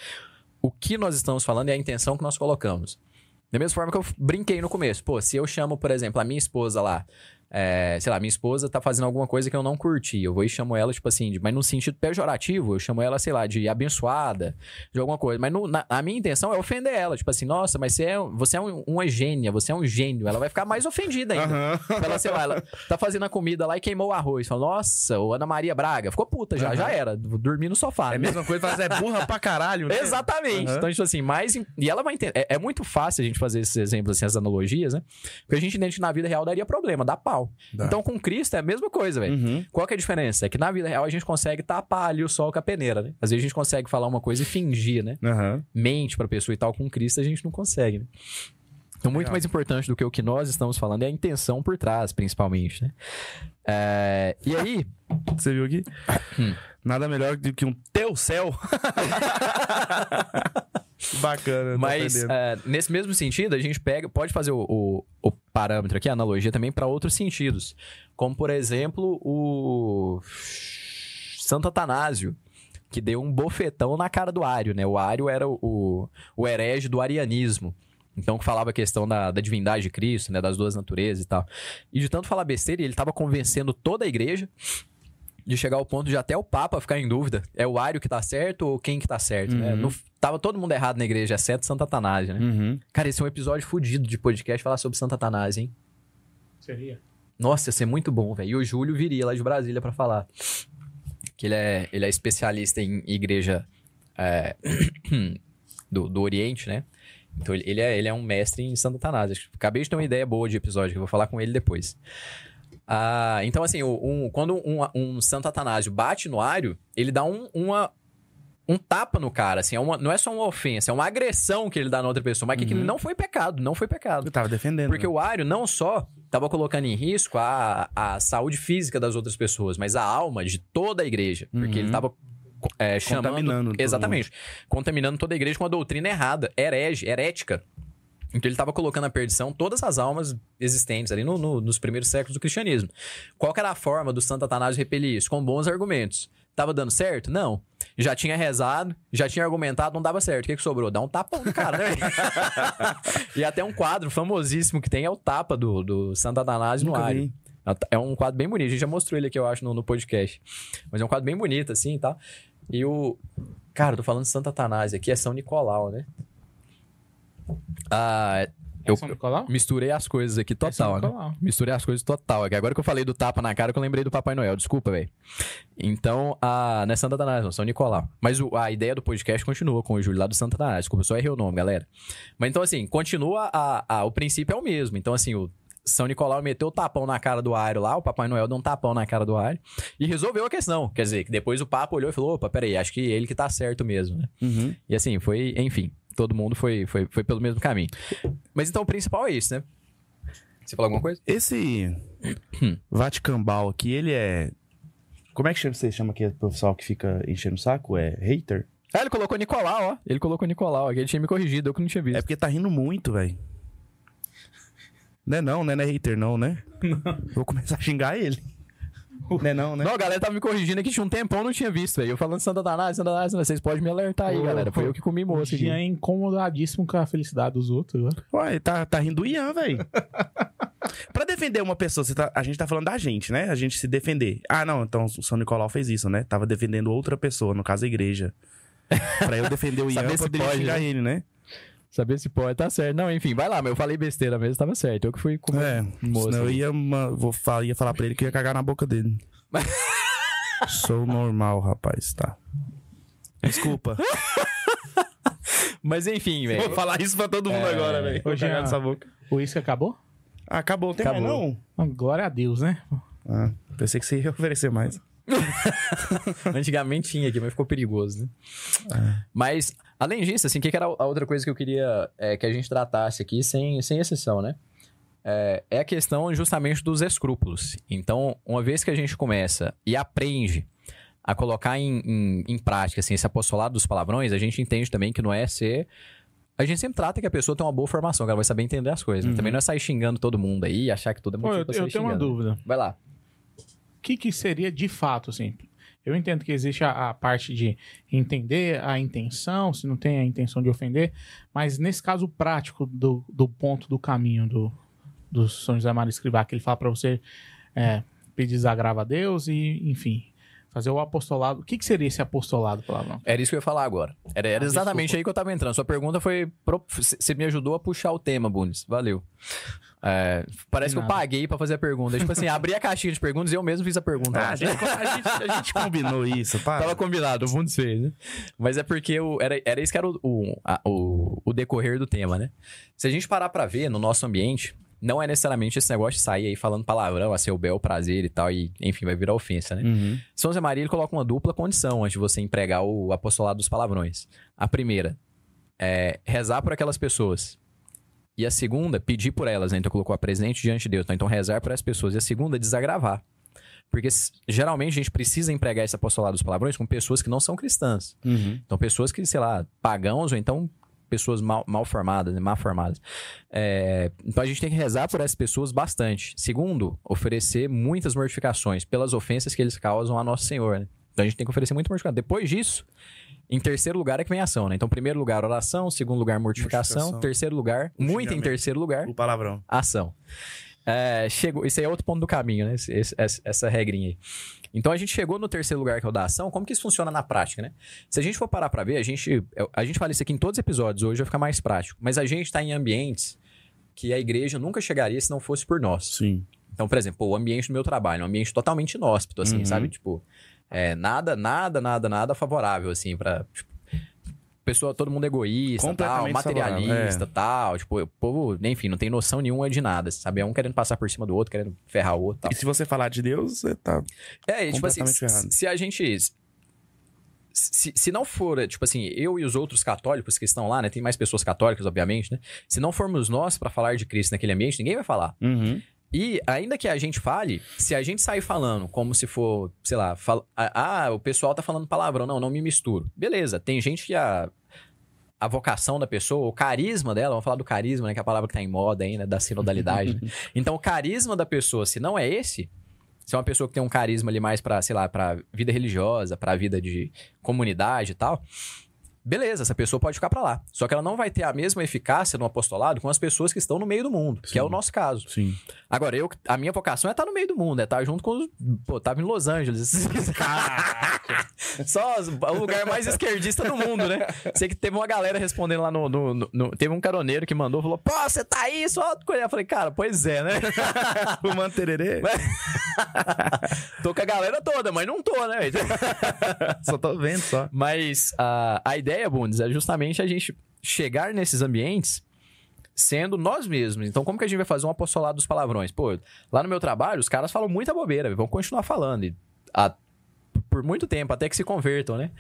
o que nós estamos falando é a intenção que nós colocamos. Da mesma forma que eu brinquei no começo. Pô, se eu chamo, por exemplo, a minha esposa lá, é, sei lá, minha esposa tá fazendo alguma coisa que eu não curti. Eu vou e chamo ela, tipo assim, de- mas num sentido pejorativo, eu chamo ela, sei lá, de abençoada, de alguma coisa. Mas no- na- a minha intenção é ofender ela. Tipo assim, nossa, mas você é, você é um- uma gênia, você é um gênio. Ela vai ficar mais ofendida ainda. Aham. Ela, sei lá, ela tá fazendo a comida lá e queimou o arroz. Fala, nossa, o Ana Maria Braga. Ficou puta já, já era. Vou dormir no sofá. É a mesma coisa, mas é burra pra caralho. né? Exatamente. Aham. Então, tipo assim, mais. E ela vai entender. É, é muito fácil a gente fazer esses exemplos, assim, essas analogias, né? Porque a gente entende que na vida real daria problema, dá pau. Dá. Então, com Cristo é a mesma coisa, velho. Uhum. Qual que é a diferença? É que na vida real a gente consegue tapar ali o sol com a peneira, né? Às vezes a gente consegue falar uma coisa e fingir, né? Aham. Mente pra pessoa e tal. Com Cristo a gente não consegue, né? Então, muito Legal. mais importante do que o que nós estamos falando é a intenção por trás, principalmente, né? É, E aí, Você viu aqui? Hum. Nada melhor do que um teu céu. Bacana. Mas é, nesse mesmo sentido, a gente pega, pode fazer o, o- o parâmetro aqui, a analogia também para outros sentidos. Como, por exemplo, o Santo Atanásio, que deu um bofetão na cara do Ário, né? O Ário era o, o, o herege do arianismo. Então, que falava a questão da, da divindade de Cristo, né? Das duas naturezas e tal. E de tanto falar besteira, ele estava convencendo toda a igreja de chegar ao ponto de até o Papa ficar em dúvida. É o Ário que tá certo ou quem que tá certo, né? Uhum. No- tava todo mundo errado na igreja, exceto Santo Atanásio, né? Uhum. Cara, esse é um episódio fudido de podcast falar sobre Santo Atanásio, hein? Seria? Nossa, ia ser muito bom, velho. E o Júlio viria lá de Brasília pra falar. Que ele é, ele é especialista em igreja é, do, do Oriente, né? Então ele, é, ele é um mestre em Santo Atanásio. Acabei de ter uma ideia boa de episódio, que eu vou falar com ele depois. Ah, então, assim, um- quando um, um Santo Atanásio bate no Ário, ele dá um, uma, um tapa no cara, assim, é uma- não é só uma ofensa, é uma agressão que ele dá na outra pessoa, mas que aquilo não foi pecado, não foi pecado. Eu tava defendendo. Porque o Ario não só estava colocando em risco a, a saúde física das outras pessoas, mas a alma de toda a igreja. Porque Uhum. ele estava é, chamando... Contaminando Exatamente. Contaminando toda a igreja com uma doutrina errada, herege, herética. Então ele estava colocando à perdição todas as almas existentes ali no- no- nos primeiros séculos do cristianismo. Qual que era a forma do Santo Atanásio repelir isso? Com bons argumentos. Tava dando certo? Não. Já tinha rezado, já tinha argumentado, não dava certo. O que, que sobrou? Dá um tapão no cara, né? e até um quadro famosíssimo que tem é o tapa do, do Santo Atanásio no Nunca Ário. vi. É um quadro bem bonito. A gente já mostrou ele aqui, eu acho, no, no podcast. Mas é um quadro bem bonito, assim tal. E o. Cara, eu tô falando de Santo Atanásio aqui, é São Nicolau, né? Ah, É eu São Nicolau? misturei as coisas aqui É total, né? Nicolau. Misturei as coisas total. aqui. Agora que eu falei do tapa na cara, que eu lembrei do Papai Noel. Desculpa, velho. Então, a... não é Santa não, São Nicolau. Mas o- a ideia do podcast continua com o Júlio lá do Santa Atanásio. Desculpa, eu só errei o nome, galera. Mas então, assim, continua a, a- o princípio é o mesmo. Então, assim, o São Nicolau meteu o tapão na cara do Airo lá, o Papai Noel deu um tapão na cara do Airo e resolveu a questão. Quer dizer, que depois o Papa olhou e falou: opa, peraí, acho que ele que tá certo mesmo, né? Uhum. E assim, foi, enfim, todo mundo foi, foi, foi pelo mesmo caminho. Mas então o principal é isso, né? Você falou alguma coisa? Esse. Vaticambal aqui, ele é. Como é que chama- você chama aquele pessoal que fica enchendo o saco? É hater? Ah, ele colocou Nicolau, ó. Ele colocou Nicolau aqui. Ele tinha me corrigido, eu que não tinha visto. É porque tá rindo muito, velho. Não é não, né? Não é hater não, né? Vou começar a xingar ele. Não é não, né? Não, a galera tava me corrigindo aqui, tinha um tempão, eu não tinha visto, velho. Eu falando Santa Danada, Santa Danada, Santa Danada, vocês podem me alertar aí, Ô, galera. Foi eu que comi O moço aqui. Jean é incomodadíssimo com a felicidade dos outros. Agora. Ué, tá, tá rindo do Ian, velho. pra defender uma pessoa, você tá- a gente tá falando da gente, né? A gente se defender. Ah, não, então o São Nicolau fez isso, né? Tava defendendo outra pessoa, no caso a igreja. pra eu defender o Ian, Saber eu poderia pode, xingar né? ele, né? Saber se pode, tá certo. Não, enfim, vai lá, mas eu falei besteira mesmo, tava certo. Eu que fui comer É, moço. senão eu ia, ma- vou, fa- ia falar pra ele que eu ia cagar na boca dele. Sou normal, rapaz, tá. Desculpa. Mas enfim, velho. Vou falar isso pra todo mundo É. agora, velho. Vou Ô, cagar nessa boca. O uísque acabou? Ah, acabou, tem Acabou. mais não? Ah, Glória a Deus, né? Ah, pensei que você ia oferecer mais. Antigamente tinha aqui, mas ficou perigoso, né? É. Mas, além disso, assim, o que, que era a outra coisa que eu queria é, que a gente tratasse aqui, sem, sem exceção, né? É, é a questão justamente dos escrúpulos. Então, uma vez que a gente começa e aprende a colocar em, em, em prática assim, esse apostolado dos palavrões, a gente entende também que não é ser. A gente sempre trata que a pessoa tem uma boa formação, que ela vai saber entender as coisas. né? Uhum. Também não é sair xingando todo mundo aí achar que tudo é Pô, motivo eu, pra eu sair tenho uma xingando. dúvida. Vai lá. O que, que seria de fato, assim? Eu entendo que existe a, a parte de entender a intenção, se não tem a intenção de ofender, mas nesse caso prático do, do ponto do caminho do, do São José Maria Escrivá, que ele fala pra você é, pedir desagravo a Deus e, enfim, fazer o apostolado. O que, que seria esse apostolado, palavrão? Era isso que eu ia falar agora. Era, era Ah, exatamente desculpa. aí que eu tava entrando. Sua pergunta foi. pro- Você me ajudou a puxar o tema, Bunes. Valeu. É, parece que eu paguei pra fazer a pergunta. Tipo assim, abri a caixinha de perguntas e eu mesmo fiz a pergunta. Ah, a, gente, a, gente, a gente combinou isso. Tava combinado, o Bundes fez, né? Mas é porque era, era isso que era o, o, a- o, o decorrer do tema, né? Se a gente parar pra ver no nosso ambiente, não é necessariamente esse negócio de sair aí falando palavrão, a seu bel prazer e tal, e enfim, vai virar ofensa, né? Uhum. São José Maria ele coloca uma dupla condição antes de você empregar o apostolado dos palavrões. A primeira é rezar por aquelas pessoas. E a segunda, pedir por elas, né? Então colocou a presente diante de Deus. Então rezar por essas pessoas. E a segunda, desagravar. Porque geralmente a gente precisa empregar esse apostolado dos palavrões com pessoas que não são cristãs. Uhum. Então, pessoas que, sei lá, pagãos ou então pessoas mal, mal formadas, né? mal formadas. É, então, a gente tem que rezar por essas pessoas bastante. Segundo, oferecer muitas mortificações pelas ofensas que eles causam a Nosso Senhor, né? Então, a gente tem que oferecer muita mortificação. Depois disso, em terceiro lugar é que vem a ação, né? Então, primeiro lugar, oração. Segundo lugar, mortificação. Mortificação. Terceiro lugar, muito em terceiro lugar, O palavrão. ação. É, chegou, isso aí é outro ponto do caminho, né? Esse- esse- essa, regrinha aí. Então a gente chegou no terceiro lugar, que é o da ação. Como que isso funciona na prática, né? Se a gente for parar pra ver, a gente, a gente fala isso aqui em todos os episódios, hoje vai ficar mais prático. Mas a gente tá em ambientes que a igreja nunca chegaria se não fosse por nós. Sim. Então, por exemplo, o ambiente do meu trabalho é um ambiente totalmente inóspito, assim, Uhum. sabe? Tipo, é, nada, nada, nada, nada favorável, assim, pra. Tipo, pessoa, todo mundo egoísta, tal, Completamente materialista, favorável, tal. Tipo, o povo, enfim, não tem noção nenhuma de nada, sabe? É um querendo passar por cima do outro, querendo ferrar o outro, tal. E se você falar de Deus, você tá. É, e, tipo assim, se, errado. se a gente. Se, se não for, tipo assim, eu e os outros católicos que estão lá, né? Tem mais pessoas católicas, obviamente, né? Se não formos nós pra falar de Cristo naquele ambiente, ninguém vai falar. Uhum. E ainda que a gente fale, se a gente sair falando como se for, sei lá, fala, ah, o pessoal tá falando palavrão, não, não me misturo. Beleza, tem gente que a, a vocação da pessoa, o carisma dela, vamos falar do carisma, né, que é a palavra que tá em moda ainda, da sinodalidade. né? Então, o carisma da pessoa, se não é esse, se é uma pessoa que tem um carisma ali mais pra, sei lá, pra vida religiosa, pra vida de comunidade e tal, beleza, essa pessoa pode ficar pra lá. Só que ela não vai ter a mesma eficácia no apostolado com as pessoas que estão no meio do mundo, que é o Sim. nosso caso. Sim. Agora, eu, a minha vocação é estar no meio do mundo, é estar junto com os. Pô, tava em Los Angeles. Só o lugar mais esquerdista do mundo, né? Sei que teve uma galera respondendo lá no. no- no- no- teve um caroneiro que mandou, falou: Pô, você tá aí, só coisa. Eu falei, cara, pois é, né? Fumando tererê? tô com a galera toda, mas não tô, né? só tô vendo só. Mas a, a ideia, Bundes, é justamente a gente chegar nesses ambientes sendo nós mesmos. Então, como que a gente vai fazer um apostolado dos palavrões? Pô, lá no meu trabalho, os caras falam muita bobeira, vão continuar falando. E a- por muito tempo, até que se convertam, né?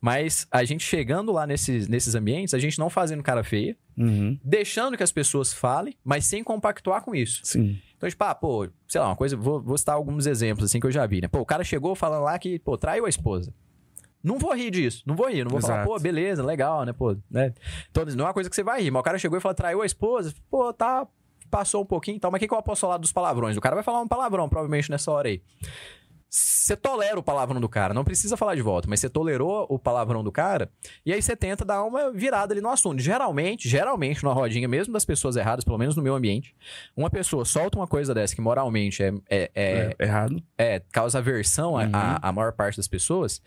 Mas a gente chegando lá nesses, nesses ambientes, a gente não fazendo cara feia, Uhum. deixando que as pessoas falem, mas sem compactuar com isso. Sim. Então, tipo, ah, pô, sei lá, uma coisa, vou, vou citar alguns exemplos assim que eu já vi, né? Pô, o cara chegou falando lá que, pô, traiu a esposa. Não vou rir disso, não vou rir, não vou falar, Exato. pô, beleza, legal, né, pô, né? Então, não é uma coisa que você vai rir, mas o cara chegou e falou, traiu a esposa, pô, tá, passou um pouquinho e tal, mas o que, que eu posso falar dos palavrões? O cara vai falar um palavrão, provavelmente, nessa hora aí. Você tolera o palavrão do cara, não precisa falar de volta, mas você tolerou o palavrão do cara, e aí você tenta dar uma virada ali no assunto. Geralmente, geralmente, numa rodinha, mesmo das pessoas erradas, pelo menos no meu ambiente, uma pessoa solta uma coisa dessa que moralmente é, é, é, É, errado. é, causa aversão Uhum. a, a maior parte das pessoas,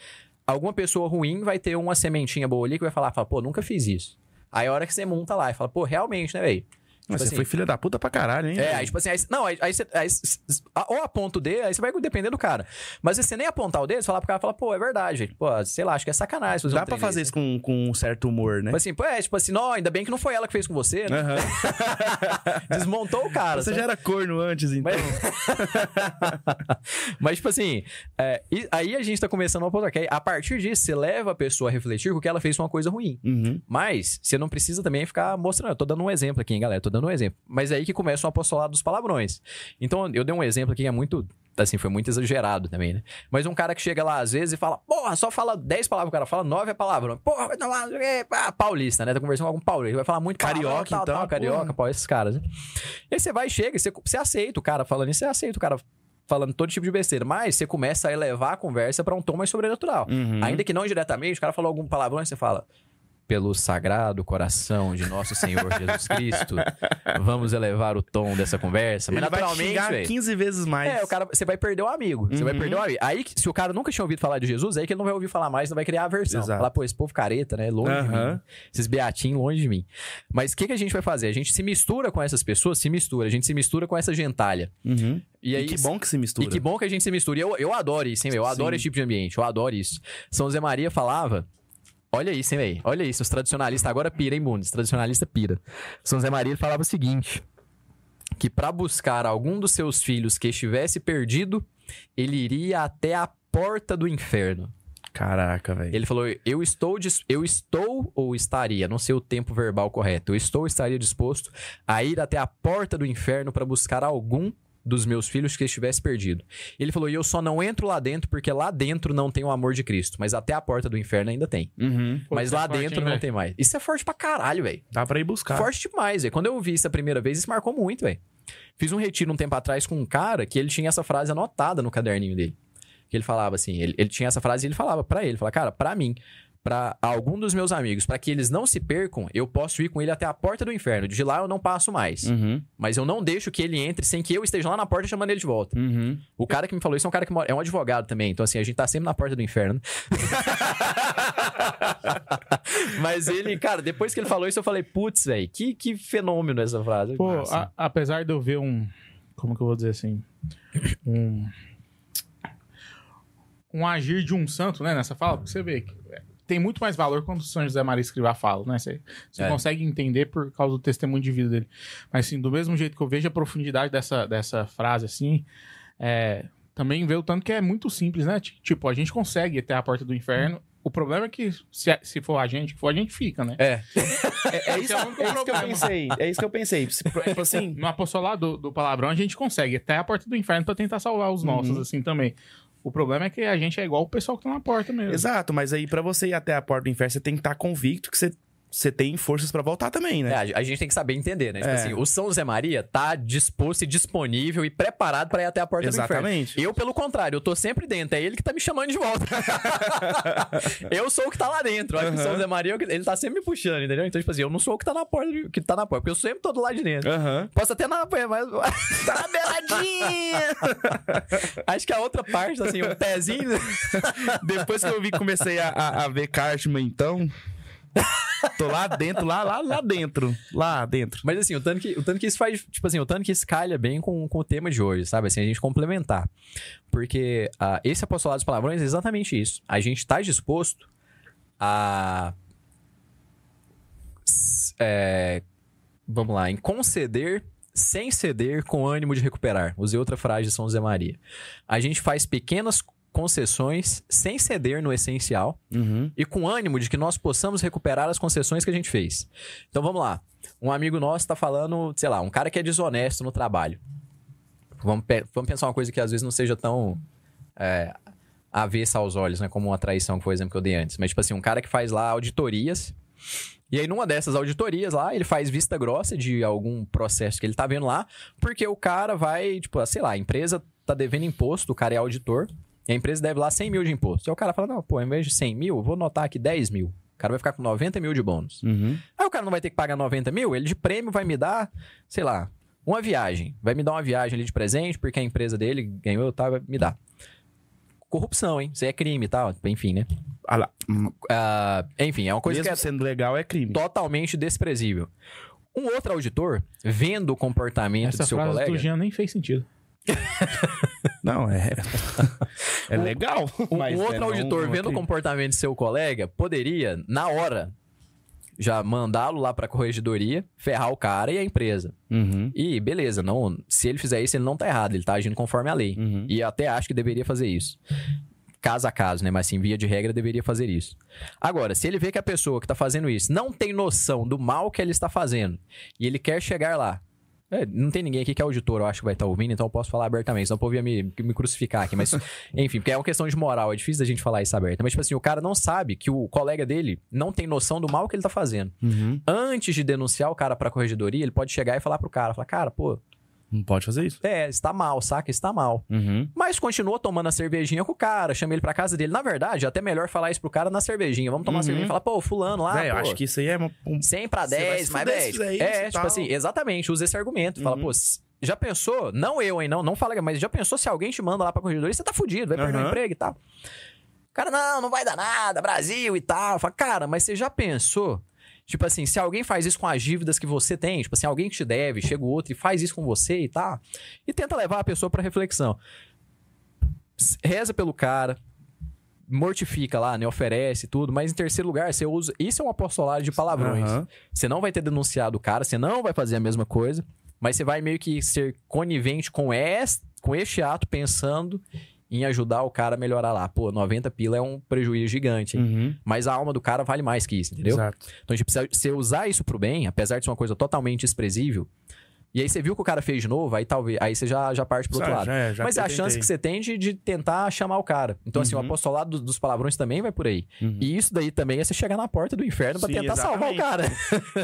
alguma pessoa ruim vai ter uma sementinha boa ali que vai falar, fala, pô, nunca fiz isso. Aí a hora que você monta lá e fala, pô, realmente, né, velho? Mas Tipo você assim, foi filha da puta pra caralho, hein? É, aí tipo assim, aí, não, aí, aí você. aí ou aponta o dedo, aí você vai depender do cara. Mas se você nem apontar o dedo, você falar pro cara, fala, pô, é verdade. Pô, sei lá, acho que é sacanagem. Dá um pra fazer desse, isso com, com um certo humor, né? Tipo assim, pô, é, tipo assim, não, ainda bem que não foi ela que fez com você, né? Aham. Desmontou o cara. Você sabe? já era corno antes, então. Mas, tipo assim, é, aí a gente tá começando uma ponto que aí, a partir disso, você leva a pessoa a refletir porque ela fez uma coisa ruim. Uhum. Mas você não precisa também ficar mostrando. Eu tô dando um exemplo aqui, hein, galera? Tô dando um exemplo. Mas é aí que começa o apostolado dos palavrões. Então, eu dei um exemplo aqui que é muito. Assim, foi muito exagerado também, né? Mas um cara que chega lá às vezes e fala, porra, só fala 10 palavras, o cara fala 9 é palavrão. Porra, vai tomar. ah, Paulista, né? Tá conversando com algum paulista. Vai falar muito palavrão, Carioca, tal, então, tal, carioca, pau, esses caras, né? E aí você vai e chega, você, você aceita o cara falando isso, você aceita o cara falando todo tipo de besteira. Mas você começa a elevar a conversa pra um tom mais sobrenatural. Uhum. Ainda que não diretamente, o cara falou algum palavrão e você fala. Pelo sagrado coração de nosso Senhor Jesus Cristo, vamos elevar o tom dessa conversa. Mas Ele vai naturalmente, xingar velho, 15 vezes mais. é, o cara, você vai perder o amigo. Você vai Uhum. perder o amigo. Aí, se o cara nunca tinha ouvido falar de Jesus, aí que ele não vai ouvir falar mais, não vai criar aversão. Exato. Falar, pô, esse povo careta, né? Longe de Aham. mim. Esses beatinhos longe de mim. Mas o que, que a gente vai fazer? A gente se mistura com essas pessoas, se mistura. A gente se mistura com essa gentalha. Uhum. E E, aí, que bom que se mistura. e que bom que a gente se mistura. E eu, eu adoro isso, hein, meu? Eu adoro Sim. esse tipo de ambiente. Eu adoro isso. São Zé Maria falava. Olha isso, hein, velho? Olha isso. Os tradicionalistas agora pira, hein, Bundes? Tradicionalista pira. São Zé Maria falava o seguinte: que pra buscar algum dos seus filhos que estivesse perdido, ele iria até a porta do inferno. Caraca, velho. Ele falou: Eu estou, eu estou ou estaria, não sei o tempo verbal correto, eu estou ou estaria disposto a ir até a porta do inferno para buscar algum dos meus filhos que estivesse perdido. Ele falou: E eu só não entro lá dentro porque lá dentro não tem o amor de Cristo, mas até a porta do inferno ainda tem. Uhum. Pô, mas é lá forte, dentro hein, não velho? tem mais. Isso é forte pra caralho, velho. Dá pra ir buscar. Forte demais, velho. Quando eu vi isso a primeira vez, isso marcou muito, velho. Fiz um retiro um tempo atrás com um cara que ele tinha essa frase anotada no caderninho dele. Que ele falava assim, ele, ele tinha essa frase e ele falava pra ele, falava, cara, pra mim, pra algum dos meus amigos, pra que eles não se percam, eu posso ir com ele até a porta do inferno. De lá eu não passo mais. Uhum. Mas eu não deixo que ele entre sem que eu esteja lá na porta chamando ele de volta. Uhum. O cara que me falou isso é um cara que mora- é um advogado também. Então, assim, a gente tá sempre na porta do inferno. Mas ele, cara, depois que ele falou isso, eu falei, putz, velho, que, que fenômeno essa frase. Pô, Massa. a- apesar de eu ver um. Como que eu vou dizer assim? Um. Um agir de um santo, né, nessa fala, porque você vê que tem muito mais valor quando o São José Maria Escrivá fala, né? Você, você É. consegue entender por causa do testemunho de vida dele. Mas, assim, do mesmo jeito que eu vejo a profundidade dessa, dessa frase, assim, é, também vê o tanto que é muito simples, né? Ti- Tipo, a gente consegue ir até a porta do inferno. O problema é que se, se for a gente, que for a gente fica, né? É, É, é isso, é é isso que eu problema. pensei. É isso que eu pensei. Se- Tipo assim. No apostolado do, do palavrão, a gente consegue até a porta do inferno pra tentar salvar os nossos, Uhum. assim, também. O problema é que a gente é igual o pessoal que tá na porta mesmo. Exato, mas aí pra você ir até a porta do inferno, você tem que estar convicto que você, você tem forças pra voltar também, É, né? a a gente tem que saber entender, né? Tipo É. assim, o São José Maria tá disposto e disponível e preparado pra ir até a porta do Exatamente. inferno. Eu, pelo contrário, eu tô sempre dentro. É ele que tá me chamando de volta. eu sou o que tá lá dentro. Acho que o São. José Maria, ele tá sempre me puxando, entendeu? Então, tipo assim, eu não sou o que tá na porta, que tá na porta, porque eu sempre tô do lado de dentro. Aham. Posso até na mas tá na beiradinha. Acho que a outra parte, assim, o pezinho. Depois que eu vi, comecei a, a, a ver Cartman, então. Tô lá dentro, lá, lá, lá dentro. Lá dentro. Mas assim, o tanto, que, o tanto que isso faz. Tipo assim, o tanto que isso calha bem com, com o tema de hoje, sabe? Assim, a gente complementar. Porque ah, esse apostolado dos palavrões é exatamente isso. A gente tá disposto a. é, vamos lá, em conceder sem ceder com ânimo de recuperar. Usei outra frase de São José Maria. A gente faz pequenas concessões sem ceder no essencial Uhum. e com ânimo de que nós possamos recuperar as concessões que a gente fez. Então vamos lá. Um amigo nosso tá falando, sei lá, um cara que é desonesto no trabalho. Vamos, pe- vamos pensar uma coisa que às vezes não seja tão é, avessa aos olhos, né? Como uma traição, que foi o exemplo que eu dei antes. Mas, tipo assim, um cara que faz lá auditorias. E aí, numa dessas auditorias lá, ele faz vista grossa de algum processo que ele tá vendo lá, porque o cara vai, tipo, sei lá, a empresa tá devendo imposto, o cara é auditor, e a empresa deve lá 100 mil de imposto. E o cara fala, não, pô, ao invés de 100 mil, eu vou notar aqui 10 mil. O cara vai ficar com 90 mil de bônus. Uhum. Aí o cara não vai ter que pagar 90 mil, ele de prêmio vai me dar, sei lá, uma viagem. Vai me dar uma viagem ali de presente, porque a empresa dele ganhou, tá, vai me dar. Corrupção, hein? Isso aí é crime e tal. Enfim, né? Ah lá. Ah, enfim, é uma coisa Mesmo que é sendo legal, é crime. totalmente desprezível. Um outro auditor, vendo o comportamento Essa do seu frase colega... Jean nem fez sentido. Não, é. é legal. Um, mas um é outro não- auditor não é vendo o comportamento do seu colega poderia, na hora, já mandá-lo lá pra corregedoria, ferrar o cara e a empresa. Uhum. E beleza, não, se ele fizer isso, ele não tá errado, ele tá agindo conforme a lei. Uhum. E até acho que deveria fazer isso. Caso a caso, né? Mas assim, via de regra, deveria fazer isso. Agora, se ele vê que a pessoa que tá fazendo isso não tem noção do mal que ele está fazendo e ele quer chegar lá. É, não tem ninguém aqui que é auditor, eu acho que vai estar ouvindo, então eu posso falar abertamente, senão o povo ia me, me crucificar aqui. Mas, enfim, porque é uma questão de moral, é difícil da gente falar isso aberto. Mas, tipo assim, o cara não sabe que o colega dele não tem noção do mal que ele tá fazendo. Uhum. Antes de denunciar o cara pra corregedoria, ele pode chegar e falar pro cara, falar, cara, pô, Não pode fazer isso. é, está mal, saca? Está mal. Uhum. Mas continuou tomando a cervejinha com o cara, chama ele pra casa dele. Na verdade, é até melhor falar isso pro cara na cervejinha. Vamos tomar Uhum. cervejinha e falar, pô, fulano lá, Véi, eu pô, acho que isso aí é uma- um. 100 pra Você vai 10, se mas velho. É, e tipo tal. assim, exatamente, usa esse argumento. Fala, Uhum. pô, se- já pensou? Não eu, hein, não, não fala, mas já pensou se alguém te manda lá pra corregedoria, você tá fudido, vai perder o Aham. emprego e tal. Cara, não, não vai dar nada, Brasil e tal. Fala, cara, mas você já pensou? Tipo assim, se alguém faz isso com as dívidas que você tem, tipo assim, alguém que te deve, chega o outro e faz isso com você e tal, e tenta levar a pessoa pra reflexão. Reza pelo cara, mortifica lá, né? Oferece tudo, mas em terceiro lugar, você usa. Isso é um apostolado de palavrões. Aham. Você não vai ter denunciado o cara, você não vai fazer a mesma coisa, mas você vai meio que ser conivente com, es, com este ato, pensando em ajudar o cara a melhorar lá. Pô, 90 pila é um prejuízo gigante? Uhum. Mas a alma do cara vale mais que isso, entendeu? Exato. Então, tipo, se você usar isso pro bem, apesar de ser uma coisa totalmente desprezível, e aí você viu que o cara fez de novo, aí talvez. Aí você já, já parte pro outro Já- lado. já é, já Mas é a chance que você tem de, de tentar chamar o cara. Então, assim, o Uhum. apostolado dos, dos palavrões também vai por aí. Uhum. E isso daí também é você chegar na porta do inferno pra Sim, tentar salvar o cara.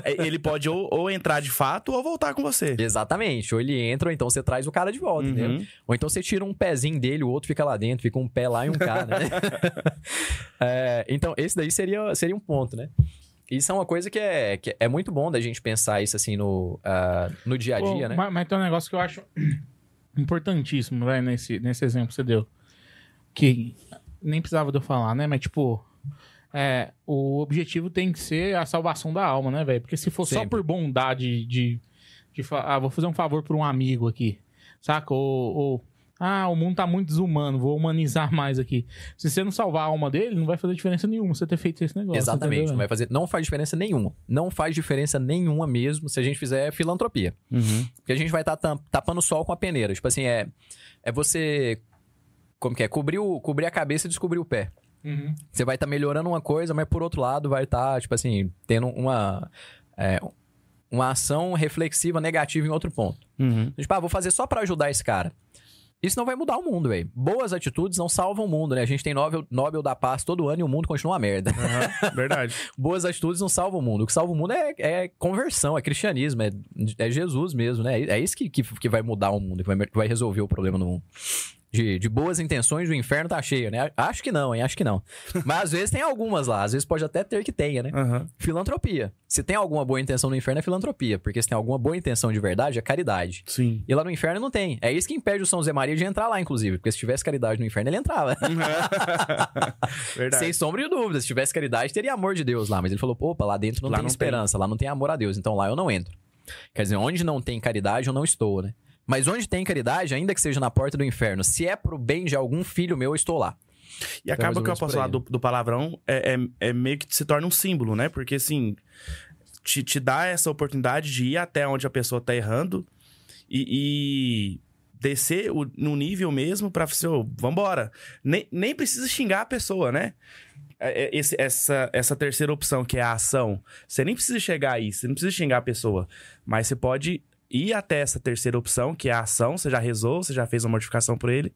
É, Ele pode ou, ou entrar de fato ou voltar com você. Exatamente. Ou ele entra, ou então você traz o cara de volta, entendeu? Uhum. Ou então você tira um pezinho dele, o outro fica lá dentro, fica um pé lá e um cá, né? É, então, esse daí seria, seria um ponto, né? Isso é uma coisa que é, que é muito bom da gente pensar isso assim no, ah, no dia a dia, Pô, né? Mas, mas tem um negócio que eu acho importantíssimo, vai, nesse, nesse exemplo que você deu. Que nem precisava de eu falar, né? Mas, tipo, é, o objetivo tem que ser a salvação da alma, né, velho? Porque se for só Sempre. por bondade de, de. fa- Ah, vou fazer um favor por um amigo aqui, saca? Ou. ou, ah, o mundo tá muito desumano, vou humanizar mais aqui. Se você não salvar a alma dele, não vai fazer diferença nenhuma você ter feito esse negócio. Exatamente. entendeu, Não vai fazer, não faz diferença nenhuma. Não faz diferença nenhuma mesmo se a gente fizer filantropia. Uhum. Porque a gente vai estar tapando o sol com a peneira. Tipo assim, é, é você. Como que é? Cobrir, o, cobrir a cabeça e descobrir o pé. Uhum. Você vai estar melhorando uma coisa, mas por outro lado vai estar, tipo assim, tendo uma. é, uma ação reflexiva negativa em outro ponto. Uhum. Tipo, ah, vou fazer só pra ajudar esse cara. Isso não vai mudar o mundo, velho. Boas atitudes não salvam o mundo, né? A gente tem Nobel, Nobel da Paz todo ano e o mundo continua uma merda. Aham. Verdade. Boas atitudes não salvam o mundo. O que salva o mundo é, é conversão, é cristianismo, é, é Jesus mesmo, né? É isso que, que, que vai mudar o mundo, que vai, que vai resolver o problema do mundo. De, de boas intenções, o inferno tá cheio, né? Acho que não, hein? Acho que não. Mas às vezes tem algumas lá, às vezes pode até ter que tenha, né? Aham. Filantropia. Se tem alguma boa intenção no inferno, é filantropia. Porque se tem alguma boa intenção de verdade, é caridade. Sim. E lá no inferno não tem. É isso que impede o São Zé Maria de entrar lá, inclusive. Porque se tivesse caridade no inferno, ele entrava. Verdade. Sem sombra de dúvida. Se tivesse caridade, teria amor de Deus lá. Mas ele falou, opa, lá dentro não Lá tem não esperança, lá não tem amor a Deus. Então lá eu não entro. Quer dizer, onde não tem caridade, eu não estou, né? Mas onde tem caridade, ainda que seja na porta do inferno, se é pro bem de algum filho meu, eu estou lá. E acaba mais ou que o apostolado do, do palavrão é, é, é meio que se torna um símbolo, né? Porque, assim, te, te dá essa oportunidade de ir até onde a pessoa tá errando e, e descer o, no nível mesmo pra assim, ô, vambora. Nem, nem precisa xingar a pessoa, né? É- é esse- essa, essa terceira opção, que é a ação, você nem precisa chegar aí, você não precisa xingar a pessoa. Mas você pode ir até essa terceira opção, que é a ação, você já rezou, você já fez uma mortificação por ele.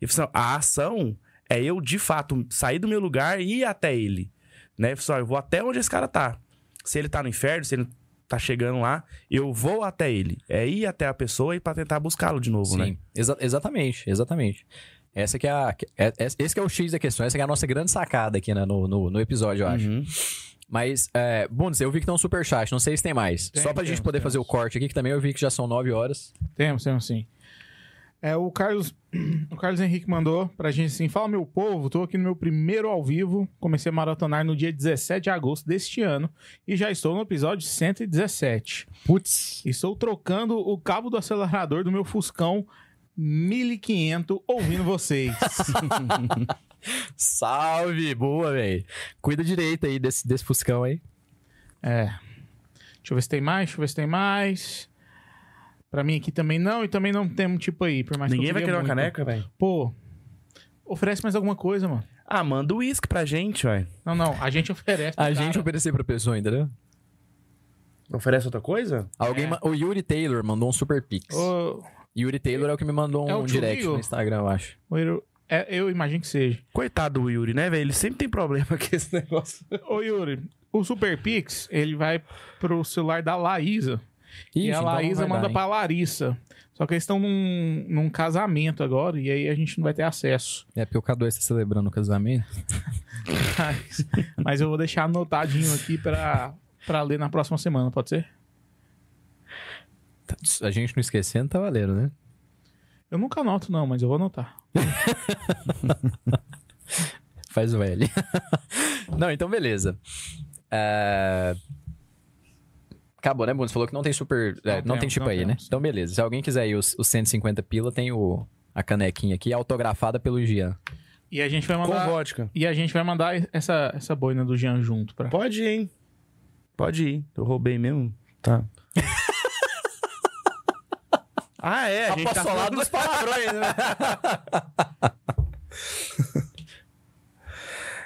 E assim, a ação É eu, de fato, sair do meu lugar e ir até ele. Né? Só, eu vou até onde esse cara tá. Se ele tá no inferno, se ele tá chegando lá, eu vou até ele. É ir até a pessoa e pra tentar buscá-lo de novo, Sim, né? exa- exatamente, exatamente. Essa que é a, é- é- esse que é o X da questão, essa que é a nossa grande sacada aqui né, no, no, no episódio, eu acho. Uhum. Mas, é, Bundes, eu vi que tem um superchat, não sei se tem mais. Tem, Só pra gente temos, poder fazer o corte aqui, que também eu vi que já são 9 horas. Temos, temos sim. É, o Carlos, o Carlos Henrique mandou pra gente assim: Fala, meu povo, tô aqui no meu primeiro ao vivo. Comecei a maratonar no dia 17 de agosto deste ano e já estou no episódio 117. Putz. Estou trocando o cabo do acelerador do meu Fuscão 1500 ouvindo vocês. Salve! Boa, velho. Cuida direito aí desse, desse Fuscão aí. É. Deixa eu ver se tem mais, deixa eu ver se tem mais. Pra mim aqui também não, e também não temos tipo aí, por mais que Ninguém eu vai querer uma muito. caneca, velho? Pô, oferece mais alguma coisa, mano. Ah, manda o uísque pra gente, velho. Não, não, a gente oferece. A gente cara. oferecer pra pessoa, entendeu? Oferece outra coisa? Alguém, É. ma- O Yuri Taylor mandou um super pix. Ô, Yuri Taylor é o que me mandou É um o direct no? Instagram, eu acho. ô, eu, é, eu imagino que seja. Coitado do Yuri, né, velho? Ele sempre tem problema com esse negócio. Ô, Yuri, o Super Pix, ele vai pro celular da Laísa. e Ixi, a então Laísa vai manda dar, pra Larissa. Só que eles estão num, num casamento agora, e aí a gente não vai ter acesso. É porque o K2 tá celebrando o casamento. Mas, mas eu vou deixar anotadinho aqui pra, pra ler na próxima semana, pode ser? A gente não esquecendo, tá valendo, né? Eu nunca anoto, não, mas eu vou anotar. Faz o L. não, então beleza. É... Acabou, né, Bundes? Falou que não tem super. é, Não Não, tem tipo não aí, né? temos. Então beleza. Se alguém quiser aí os, os 150 pila, tem o, a canequinha aqui, autografada pelo Gian. E a gente vai Com mandar. vodka. E a gente vai mandar essa, essa boina do Jean junto pra. Pode ir, hein? Pode ir. Eu roubei mesmo. Tá. ah, é. A gente tá Apostolado falando dos palavrões, né?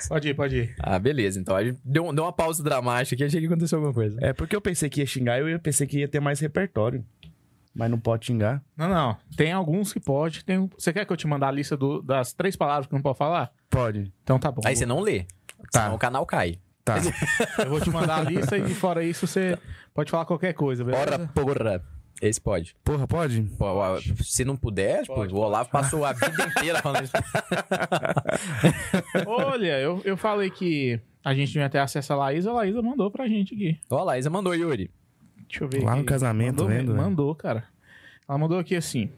Pode ir, pode ir. ah, beleza. Então a gente deu, deu uma pausa dramática aqui, achei que aconteceu alguma coisa. É porque eu pensei que ia xingar, eu pensei que ia ter mais repertório. Mas não pode xingar. Não, não. Tem alguns que pode. Tem... Você quer que eu te mandar a lista do- das três palavras que não pode falar? Pode. Então tá bom. Aí você não lê. Tá. Senão o canal cai. Tá. Eu vou te mandar a lista e fora isso você pode falar qualquer coisa, beleza? Ora, porra. Esse pode. Porra, pode? Pô, se não puder, tipo, Pode, o Olavo passou a vida inteira falando isso. Olha, eu, eu falei que a gente não ia ter acesso a Laísa, a Laísa mandou pra gente aqui. Ó, a Laísa mandou, Yuri. Deixa eu ver Lá aqui. no casamento, mandou, vendo, né? Mandou, cara. Ela mandou aqui assim.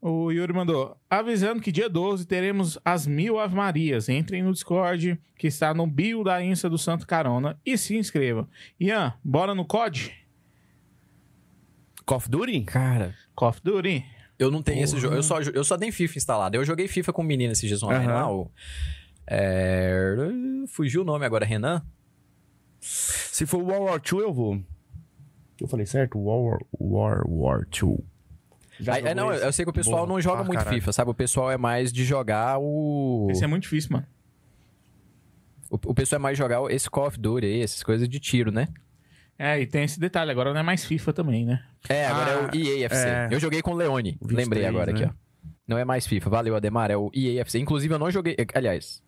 O Yuri mandou. Avisando que dia 12 teremos as mil Ave Marias. Entrem no Discord, que está no bio da Insta do Santo Carona, e se inscrevam. Ian, bora no COD? Call of Duty? Cara, Call of Duty? eu não tenho esse jogo. Eu só, eu só tenho FIFA instalado. Eu joguei FIFA com um menino esses dias online lá. O, é, fugiu o nome agora, Renan? Se for World War II, eu vou. Eu falei certo? War War, War II. Aí- é, não, esse? eu sei que o pessoal Bom não joga pra muito caralho. FIFA, sabe? O pessoal é mais de jogar o. Esse é muito difícil, mano. O, o pessoal é mais de jogar esse Call of Duty aí, essas coisas de tiro, né? É, e tem esse detalhe. Agora não é mais FIFA também, né? É, agora Ah, é o EAFC. é. Eu joguei com o Leone. 23, Lembrei agora aqui, né? ó. Não é mais FIFA. Valeu, Ademar. É o EAFC. Inclusive, eu não joguei. Aliás,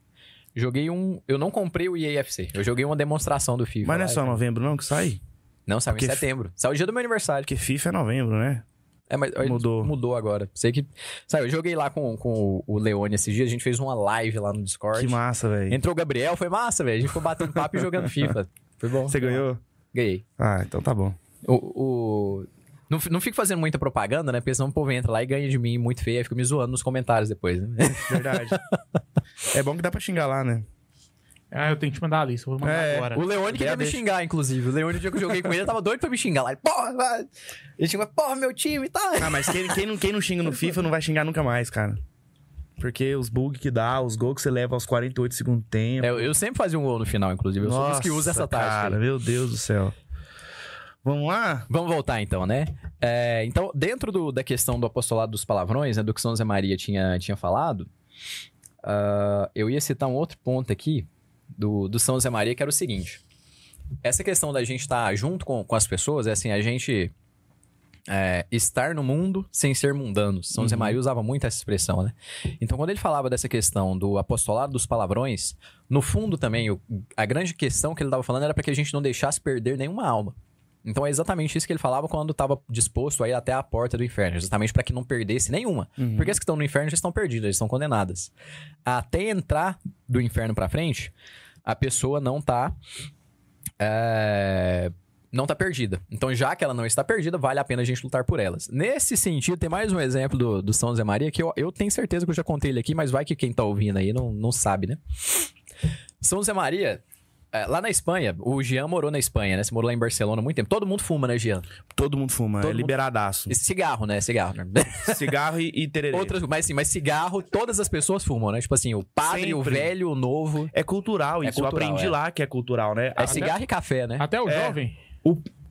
joguei um. Eu não comprei o EAFC. Eu joguei uma demonstração do FIFA. Mas não é só então. novembro não que sai? Não, saiu Porque- em setembro. Saiu o dia do meu aniversário. Porque FIFA é novembro, né? É, mas Mudou. Mudou agora. Sei que. Saiu, eu joguei lá com, com o Leone esses dias. A gente fez uma live lá no Discord. Que massa, velho. Entrou o Gabriel, foi massa, velho. A gente ficou batendo papo e jogando FIFA. Foi bom. Você ganhou? Ganhei. Ah, então tá bom. O, o... Não, não fico fazendo muita propaganda, né? Porque senão o povo entra lá e ganha de mim muito feio, aí fica me zoando nos comentários depois, né? Verdade. é bom que dá pra xingar lá, né? Ah, eu tenho que te mandar a lista. eu Vou mandar É, agora. O Leone queria me xingar, inclusive. O Leone, o dia que eu joguei com ele, tava doido pra me xingar lá. Ele, porra, vai. Ele xingou, porra, meu time e tal. Ah, mas quem, quem, não, quem não xinga no FIFA não vai xingar nunca mais, cara. Porque os bugs que dá, os gols que você leva aos 48 segundos tempo. É, eu, eu sempre fazia um gol no final, inclusive. Eu sou um dos que usa essa tática. Cara, meu Deus do céu. Vamos lá? Vamos voltar então, né? É, então, dentro do- da questão do apostolado dos palavrões, né, do que São José Maria tinha, tinha falado, ah, eu ia citar um outro ponto aqui do, do São José Maria, que era o seguinte. Essa questão da gente estar junto com, com as pessoas, é assim, a gente... é, estar no mundo sem ser mundanos. São Uhum. Maria usava muito essa expressão, né? Então, quando ele falava dessa questão do apostolado dos palavrões, no fundo também, o- a grande questão que ele estava falando era para que a gente não deixasse perder nenhuma alma. Então, é exatamente isso que ele falava quando estava disposto a ir até a porta do inferno, justamente para que não perdesse nenhuma. Uhum. Porque as que estão no inferno já estão perdidas, elas estão condenadas. Até entrar do inferno para frente, a pessoa não tá é, não tá perdida. Então, já que ela não está perdida, vale a pena a gente lutar por elas. Nesse sentido, tem mais um exemplo do, do São José Maria que eu, eu tenho certeza que eu já contei ele aqui, mas vai que quem tá ouvindo aí não, não sabe, né? São José Maria, é, lá na Espanha, o Jean morou na Espanha, né? Você morou lá em Barcelona há muito tempo. Todo mundo fuma, né, Jean? Todo mundo fuma, Todo é mundo- liberadaço. Esse cigarro, né? Cigarro. né? Cigarro e, e tererê. Outras, mas assim, mas cigarro, todas as pessoas fumam, né? Tipo assim, o padre, o Sempre. velho, o novo. É cultural É isso. cultural, eu aprendi é. lá que é cultural, né? É A- cigarro e café, né? Até o É. jovem.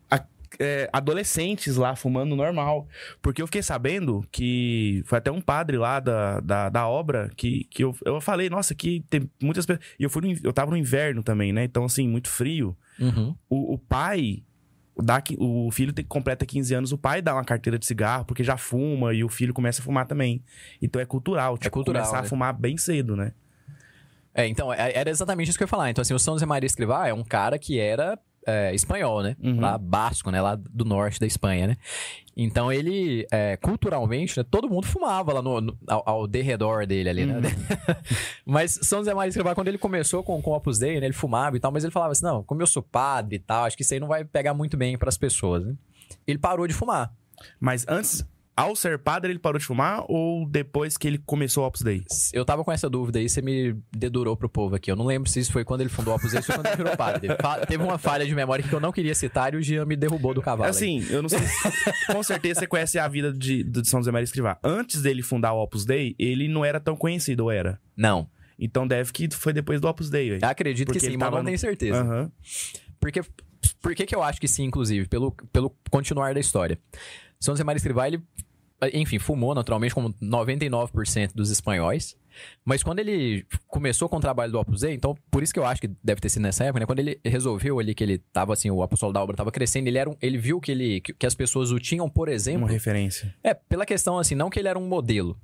A- é, adolescentes lá fumando normal. Porque eu fiquei sabendo que foi até um padre lá da, da, da obra que, que eu, eu falei, nossa, aqui tem muitas pessoas. E eu, fui no eu tava no inverno também, né? Então, assim, muito frio. Uhum. O, o pai. Dá, o filho tem, completa 15 anos, o pai dá uma carteira de cigarro, porque já fuma e o filho começa a fumar também. Então é cultural, tipo, cultural, começar né? a fumar bem cedo, né? É, então, é- era exatamente isso que eu ia falar. Então, assim, o São José Maria Escrivá é um cara que era é, espanhol, né? Uhum. Lá basco, né? Lá do norte da Espanha, né? Então, ele, é, culturalmente, né? todo mundo fumava lá no, no- ao, ao derredor dele ali, né? Uhum. mas São José Maria Escrivá, quando ele começou com, com o Opus Dei, né? Ele fumava e tal, mas ele falava assim, não, como eu sou padre e tal, acho que isso aí não vai pegar muito bem pras pessoas, né? Ele parou de fumar. Mas antes, ao ser padre, ele parou de fumar ou depois que ele começou o Opus Dei? Eu tava com essa dúvida aí, você me dedurou pro povo aqui. Eu não lembro se isso foi quando ele fundou o Opus Dei ou quando ele virou padre. Fa- Teve uma falha de memória que eu não queria citar e o Jean me derrubou do cavalo. aí. Assim, eu não sei se... com certeza você conhece a vida de, de São José Maria Escrivá. Antes dele fundar o Opus Dei, ele não era tão conhecido, ou era? Não. Então deve que foi depois do Opus Dei, velho. Acredito que sim, mas não no- tenho certeza. Aham. Porque, por que, que eu acho que sim, inclusive? Pelo, pelo continuar da história. São José Maria Escrivá, ele, enfim, fumou naturalmente como 99% dos espanhóis. Mas quando ele começou com o trabalho do Opus Dei, então por isso que eu acho que deve ter sido nessa época, né? Quando ele resolveu ali que ele tava assim, o apostolado da obra tava crescendo, ele era um, ele viu que ele que, que as pessoas o tinham, por exemplo, Uma referência. é, pela questão assim, não que ele era um modelo,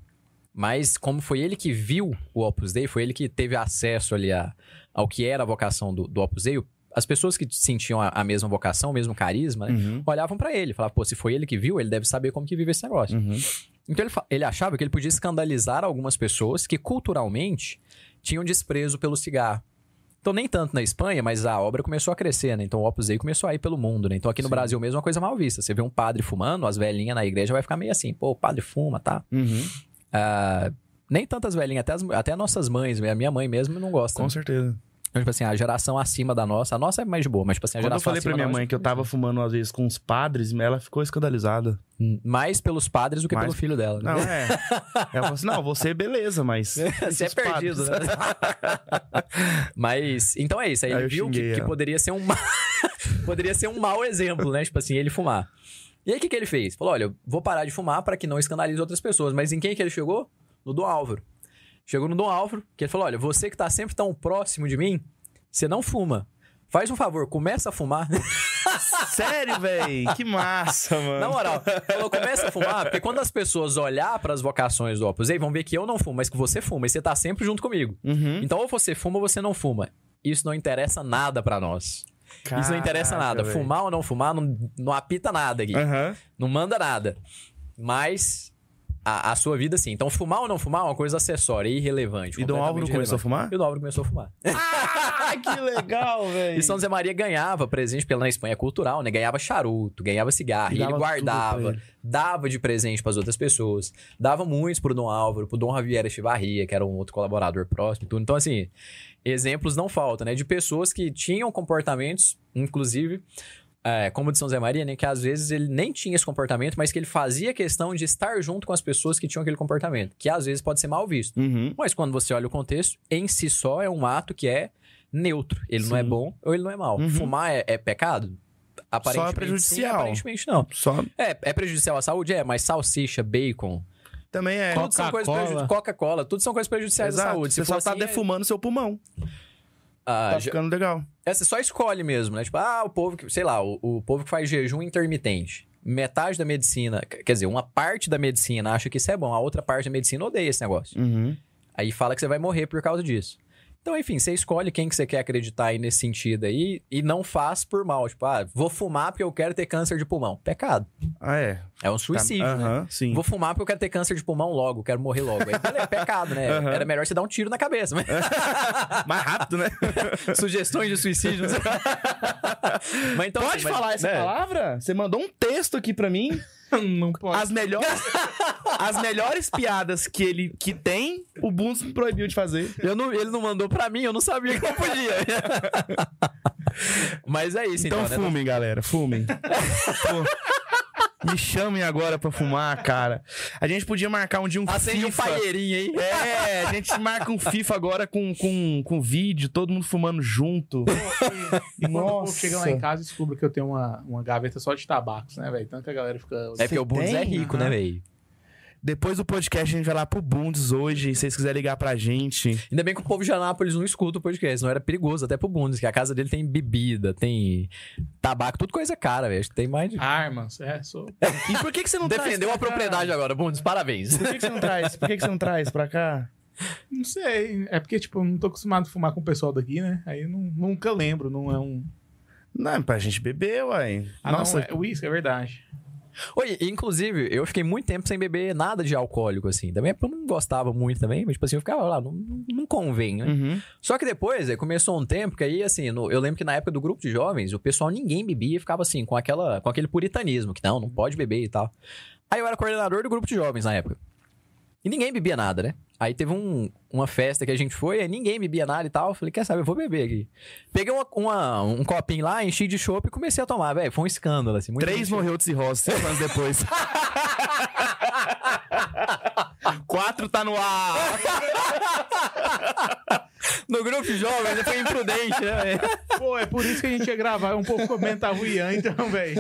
mas como foi ele que viu o Opus Dei, foi ele que teve acesso ali a, ao que era a vocação do, do Opus Dei, as pessoas que sentiam a, a mesma vocação, o mesmo carisma, né, Uhum. olhavam pra ele, falavam, pô, se foi ele que viu, ele deve saber como que vive esse negócio. Uhum. Então ele, ele achava que ele podia escandalizar algumas pessoas que culturalmente tinham desprezo pelo cigarro. Então, nem tanto na Espanha, mas a obra começou a crescer, né? Então, o Opus Dei começou a ir pelo mundo, né? Então, aqui no Sim. Brasil mesmo é uma coisa mal vista. Você vê um padre fumando, as velhinhas na igreja vai ficar meio assim, pô, o padre fuma, tá? Uhum. Ah, nem tantas velhinhas, até, as, até nossas mães, a minha mãe mesmo não gosta. Com né? certeza. Então, tipo assim, a geração acima da nossa, a nossa é mais boa, mas tipo assim, a Quando eu geração falei pra acima minha mãe nossa- que eu tava fumando às vezes com os padres, ela ficou escandalizada. Mais pelos padres do que Mais- pelo filho dela. né? Não, é. Ela falou assim: não, você beleza, mas. Você é perdido, né? Mas, então é isso. Aí Aí ele eu viu que, xinguei que poderia ser um poderia ser um mau exemplo, né? Tipo assim, ele fumar. E aí, o que, que ele fez? Falou, olha, eu vou parar de fumar para que não escandalize outras pessoas. Mas em quem que ele chegou? No Dom Álvaro. Chegou no Dom Álvaro, que ele falou, olha, você que tá sempre tão próximo de mim, você não fuma. Faz um favor, começa a fumar. Sério, véi? Que massa, mano. Na moral, falou, começa a fumar, porque quando as pessoas olhar para as vocações do Opus Dei, vão ver que eu não fumo, mas que você fuma, e você tá sempre junto comigo. Uhum. Então, ou você fuma ou você não fuma. Isso não interessa nada pra nós. Isso não interessa Caraca, nada. véi. Fumar ou não fumar, não, não apita nada aqui. Aham. Não manda nada. Mas a, a sua vida, sim. Então, fumar ou não fumar é uma coisa acessória, irrelevante. E Dom Álvaro começou a fumar? E o Dom Álvaro começou a fumar. Ah, que legal, velho. E São José Maria ganhava presente pela na Espanha cultural, né? Ganhava charuto, ganhava cigarro. E ele guardava, ele. dava de presente pras outras pessoas. Dava muitos pro Dom Álvaro, pro Dom Javier Echevarria, que era um outro colaborador próximo e tudo. Então, assim, exemplos não faltam, né? De pessoas que tinham comportamentos, inclusive, é, como o de São José Maria, né? Que às vezes ele nem tinha esse comportamento, mas que ele fazia questão de estar junto com as pessoas que tinham aquele comportamento. Que às vezes pode ser mal visto. Uhum. Mas quando você olha o contexto, em si só é um ato que é neutro. Ele não é Sim. bom ou ele não é mal. Uhum. Fumar é, é pecado? Aparentemente, sim, prejudicial. aparentemente não. Só. É, é prejudicial à saúde? É, mas salsicha, bacon, Também é. tudo são coisas Coca-Cola. prejudiciais. Coca-cola, tudo são coisas prejudiciais à Exato. saúde. Você Se só for tá assim, é- defumando seu pulmão. ah, Tá já- ficando legal. É, você só escolhe mesmo, né? Tipo, ah, o povo que, sei lá, o, o povo que faz jejum intermitente. metade da medicina, quer dizer, uma parte da medicina acha que isso é bom, a outra parte da medicina odeia esse negócio. Uhum. Aí fala que você vai morrer por causa disso. Então, enfim, você escolhe quem que você quer acreditar aí nesse sentido aí e não faz por mal. Tipo, ah, vou fumar porque eu quero ter câncer de pulmão. Pecado. Ah, é. É um suicídio, Tá- né? Sim. Vou fumar porque eu quero ter câncer de pulmão logo, quero morrer logo. Aí, é pecado, né? Era melhor você dar um tiro na cabeça. Mas... Mais rápido, né? Sugestões de suicídio. não sei. mas então, Pode assim, mas- falar essa né? palavra? Você mandou um texto aqui pra mim. Não pode. As melhores, as melhores piadas que ele que tem, o Bundes me proibiu de fazer. Eu não, ele não mandou pra mim, eu não sabia que não podia. Mas é isso, então, Então, né? fumem, galera, fumem. Me chamem agora pra fumar, cara. A gente podia marcar um dia um Acende um FIFA. paeirinho aí. É, a gente marca um FIFA agora com, com, com vídeo, todo mundo fumando junto. E quando o Nossa. chega lá em casa e descobre que eu tenho uma, uma gaveta só de tabacos, né, velho? Tanto que a galera fica. É porque o Bundes é rico, né, velho? Depois do podcast, a gente vai lá pro Bundes hoje. Se vocês quiserem ligar pra gente. Ainda bem que o povo de Anápolis não escuta o podcast, não era perigoso até pro Bundes, que a casa dele tem bebida, tem tabaco, tudo coisa cara, velho. Acho que Tem mais de... Armas, é, sou. E por que, que você não Defendeu a propriedade agora, Bundes, parabéns. Por que, que você não traz? Por que, que você não traz pra cá? Não sei. É porque, tipo, eu não tô acostumado a fumar com o pessoal daqui, né? Aí eu não, nunca lembro, não é um. Não, é pra gente beber, uai. Ah, Nossa, não, é uísque, é verdade. Oi, inclusive, eu fiquei muito tempo sem beber nada de alcoólico, assim. Também é porque eu não gostava muito também, mas, tipo assim, eu ficava lá, não, não convém, né? Uhum. Só que depois, aí começou um tempo que aí, assim, no- eu lembro que na época do grupo de jovens, o pessoal ninguém bebia e ficava assim, com, aquela, com aquele puritanismo, que não, não pode beber e tal. Aí eu era coordenador do grupo de jovens na época. E ninguém bebia nada, né? Aí teve um- uma festa que a gente foi, aí ninguém bebia nada e tal. Falei, quer saber, eu vou beber aqui. Peguei uma- uma- um copinho lá, enchi de chopp e comecei a tomar, velho. Foi um escândalo, assim. Três gente- morreu de cirrose cinco anos depois. Quatro tá no ar. No grupo de jovens, foi imprudente, né, velho? Pô, é por isso que a gente ia gravar. Um pouco comentava o Ian, então, velho.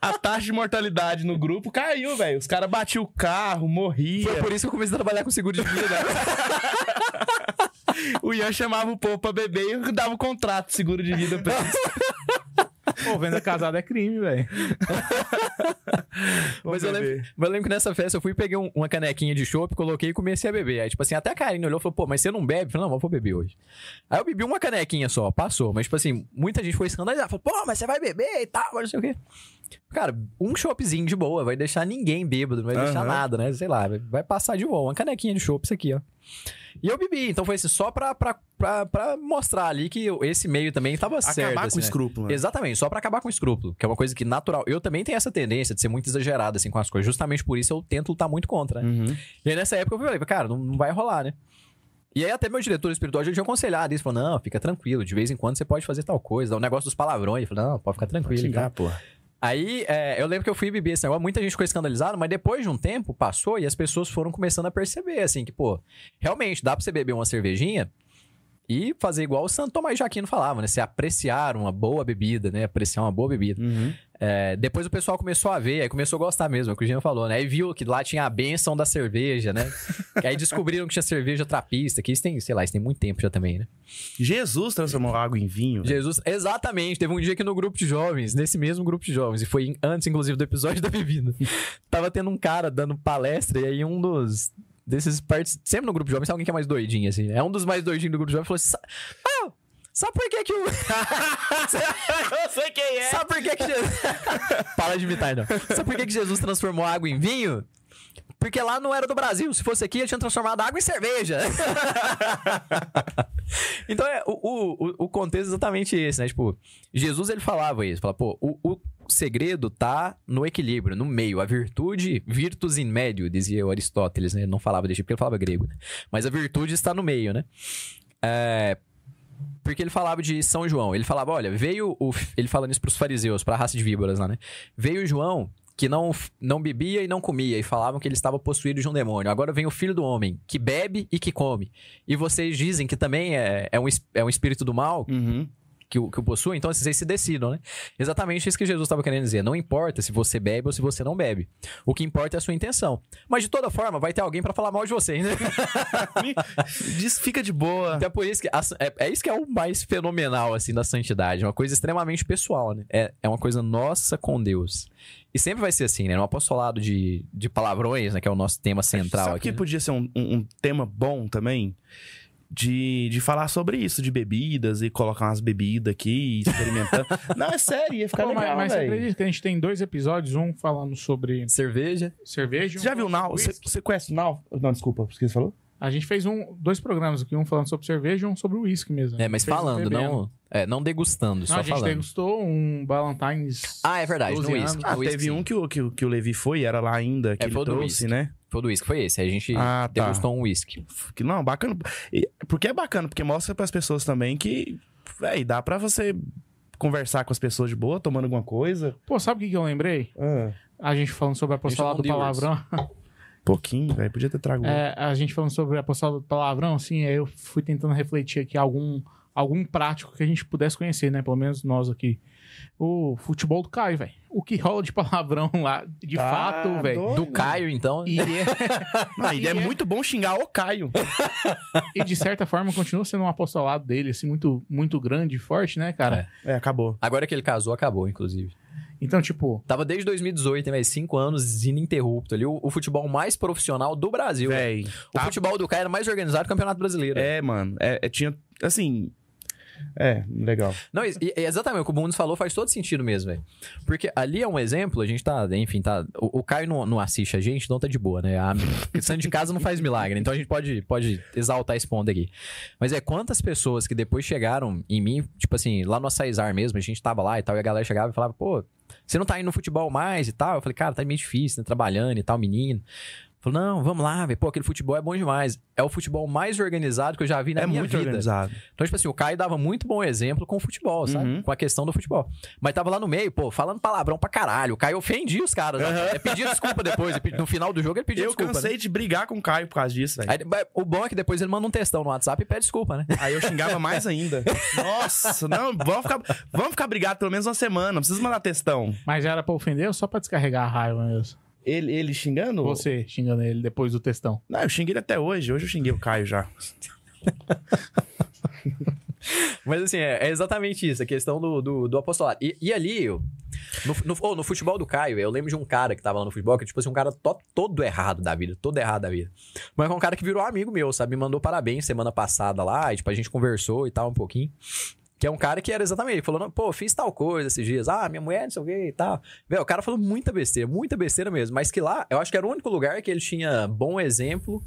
A taxa de mortalidade no grupo caiu, velho. Os caras batiam o carro, morria. Foi por isso que eu comecei a trabalhar com seguro de vida. O Ian chamava o povo pra beber e dava o contrato de seguro de vida pra eles. Pô, venda casada é crime, velho. Mas eu, lembro, mas eu lembro que nessa festa eu fui e peguei um- uma canequinha de chopp, coloquei e comecei a beber. Aí, tipo assim, até a Karine olhou e falou, pô, mas você não bebe? Eu falei, não, eu vou beber hoje. Aí eu bebi uma canequinha só, passou. Mas, tipo assim, muita gente foi escandalizada. Falou, pô, mas você vai beber e tal, não sei o quê. Cara, um choppzinho de boa, vai deixar ninguém bêbado, não vai deixar Aham. nada, né? Sei lá, vai- vai passar de boa. Uma canequinha de chopp, isso aqui, ó. E eu bebi, então foi assim, só pra, pra, pra, pra mostrar ali que esse meio também tava certo. Acabar assim, com o né? escrúpulo. né? Exatamente, só pra acabar com o escrúpulo, que é uma coisa que natural. Eu também tenho essa tendência de ser muito exagerado assim com as coisas. Justamente por isso eu tento lutar muito contra, né? Uhum. E aí nessa época eu falei, cara, não, não vai rolar, né? E aí até meu diretor espiritual já tinha aconselhado isso, falou: "Não, fica tranquilo, de vez em quando você pode fazer tal coisa". O negócio dos palavrões, ele falou: "Não, pode ficar tranquilo". Xingar, então. porra. Aí é, eu lembro que eu fui beber esse negócio, muita gente ficou escandalizada, mas depois de um tempo passou e as pessoas foram começando a perceber, assim, que, pô, realmente dá pra você beber uma cervejinha e fazer igual o Santo Tomás de Aquino falava, né? Você apreciar uma boa bebida, né? Apreciar uma boa bebida. Uhum. É, depois o pessoal começou a ver, aí começou a gostar mesmo, é o que o Jean falou, né? Aí viu que lá tinha a benção da cerveja, né? aí descobriram que tinha cerveja trapista, que isso tem, sei lá, isso tem muito tempo já também, né? Jesus transformou água em vinho. velho. Jesus, exatamente. Teve um dia que no grupo de jovens, nesse mesmo grupo de jovens, e foi antes, inclusive, do episódio da bebida, tava tendo um cara dando palestra, e aí um dos. Desses partes. Sempre no grupo de jovens, tem alguém que é mais doidinho, assim. É um dos mais doidinhos do grupo de jovens falou assim: "Sa- Ah, sabe por que que o. Eu sei quem é. sabe por que que Jesus. Para de imitar, não. Sabe por que que Jesus transformou água em vinho? Porque lá não era do Brasil. Se fosse aqui, ele tinha transformado água em cerveja. então, é, o, o, o- contexto é exatamente esse, né? Tipo, Jesus, ele falava isso. Falava, pô, o, o segredo tá no equilíbrio, no meio. A virtude, virtus in medio, dizia o Aristóteles, né? Ele não falava desse porque ele falava grego, né? Mas a virtude está no meio, né? É... Porque ele falava de São João. Ele falava, olha, veio o... Ele falando isso pros fariseus, pra raça de víboras lá, né? Veio João que não, não bebia e não comia, e falavam que ele estava possuído de um demônio. Agora vem o filho do homem, que bebe e que come. E vocês dizem que também é, é, um, é um espírito do mal, Uhum. Que, o- que o possuem, então vocês se decidam, né? Exatamente isso que Jesus estava querendo dizer. Não importa se você bebe ou se você não bebe. O que importa é a sua intenção. Mas de toda forma, vai ter alguém pra falar mal de você, né? Diz, fica de boa. Então é por isso que. a- é, é isso que é o mais fenomenal, assim, da santidade. É uma coisa extremamente pessoal, né? É, é uma coisa nossa com Deus. E sempre vai ser assim, né? No apostolado de, de palavrões, né? Que é o nosso tema central Sabe aqui. que né? podia ser um, um- um tema bom também? De, de falar sobre isso, de bebidas e colocar umas bebidas aqui, experimentando. Não, é sério, ia ficar Pô, mas, legal, mas você acredita que a gente tem dois episódios, um falando sobre Cerveja. cerveja. e um Você já viu o falando Nau? sobre Você, você conhece o Nau? Não, desculpa, o que você falou? A gente fez um, dois programas aqui, um falando sobre cerveja e um sobre uísque mesmo. É, mas um falando, não. É, não degustando, Não, só a gente falando. degustou um Ballantines. Ah, é verdade, 12 no uísque. Ah, teve sim. um que o, que, o- que o Levi foi, era lá ainda, que É, ele trouxe, né? Foi do uísque, foi esse. Aí a gente Ah, tá. degustou um uísque. Que, não, bacana. E- Porque é bacana, porque mostra pras pessoas também que, véi, dá pra você conversar com as pessoas de boa, tomando alguma coisa. Pô, sabe o que, que eu lembrei? A gente falando sobre a apostolado do palavrão. Pouquinho, velho, podia ter trago. É, a gente falando sobre a apostolado do palavrão, assim, aí eu fui tentando refletir aqui algum, algum prático que a gente pudesse conhecer, né? Pelo menos nós aqui. O futebol do Caio, velho. O que rola de palavrão lá, de Tá fato, velho. Do Caio, então. E, é- Não, e é é- muito bom xingar o Caio. e de certa forma continua sendo um apostolado dele, assim, muito, muito grande e forte, né, cara? É, acabou. Agora que ele casou, acabou, inclusive. Então, tipo, Tava desde 2018, né, velho? Cinco anos ininterrupto ali. O, o futebol mais profissional do Brasil. Véi. O tá- futebol do Caio era mais organizado que o Campeonato Brasileiro. É, mano. É, é, tinha. Assim. É, legal. Não, exatamente, o que o Bundes falou faz todo sentido mesmo, velho. Porque ali é um exemplo, a gente tá, enfim, tá. O, o Caio não, não assiste a gente, então tá de boa, né? A questão de casa não faz milagre, então a gente pode, pode exaltar esse ponto aqui. Mas é quantas pessoas que depois chegaram em mim, tipo assim, lá no Açaizar mesmo, a gente tava lá e tal, e a galera chegava e falava, pô, você não tá indo no futebol mais e tal? Eu falei, cara, tá meio difícil, né? Trabalhando e tal, menino. Falou, não, vamos lá, velho. Pô, aquele futebol é bom demais. É o futebol mais organizado que eu já vi na é minha muito vida. organizado. Então, tipo assim, o Caio dava muito bom exemplo com o futebol, sabe? Uhum. Com a questão do futebol. Mas tava lá no meio, pô, falando palavrão pra caralho. O Caio ofendia os caras. né? É pedir desculpa depois. No final do jogo, ele pediu Eu desculpa. cansei né? de brigar com o Caio por causa disso, velho. O bom é que depois ele manda um textão no WhatsApp e pede desculpa, né? Aí eu xingava mais ainda. Nossa, não, vamos ficar, vamos ficar brigados pelo menos uma semana. Não precisa mandar textão. mas era pra ofender ou só pra descarregar a raiva mesmo? Ele, ele xingando? Você xingando ele depois do textão. Não, eu xinguei ele até hoje. Hoje eu xinguei o Caio já. Mas assim, é, é exatamente isso, a questão do, do, do apostolado. E, e ali, no, no, oh, no futebol do Caio, eu lembro de um cara que tava lá no futebol, que tipo assim, um cara to- todo errado da vida, todo errado da vida. Mas é um cara que virou amigo meu, sabe? Me mandou parabéns semana passada lá, e tipo, a gente conversou e tal um pouquinho. Que é um cara que era exatamente, ele falou, pô, fiz tal coisa esses dias, ah, minha mulher, não sei o que e tal. Velho, o cara falou muita besteira, muita besteira mesmo. Mas que lá, eu acho que era o único lugar que ele tinha bom exemplo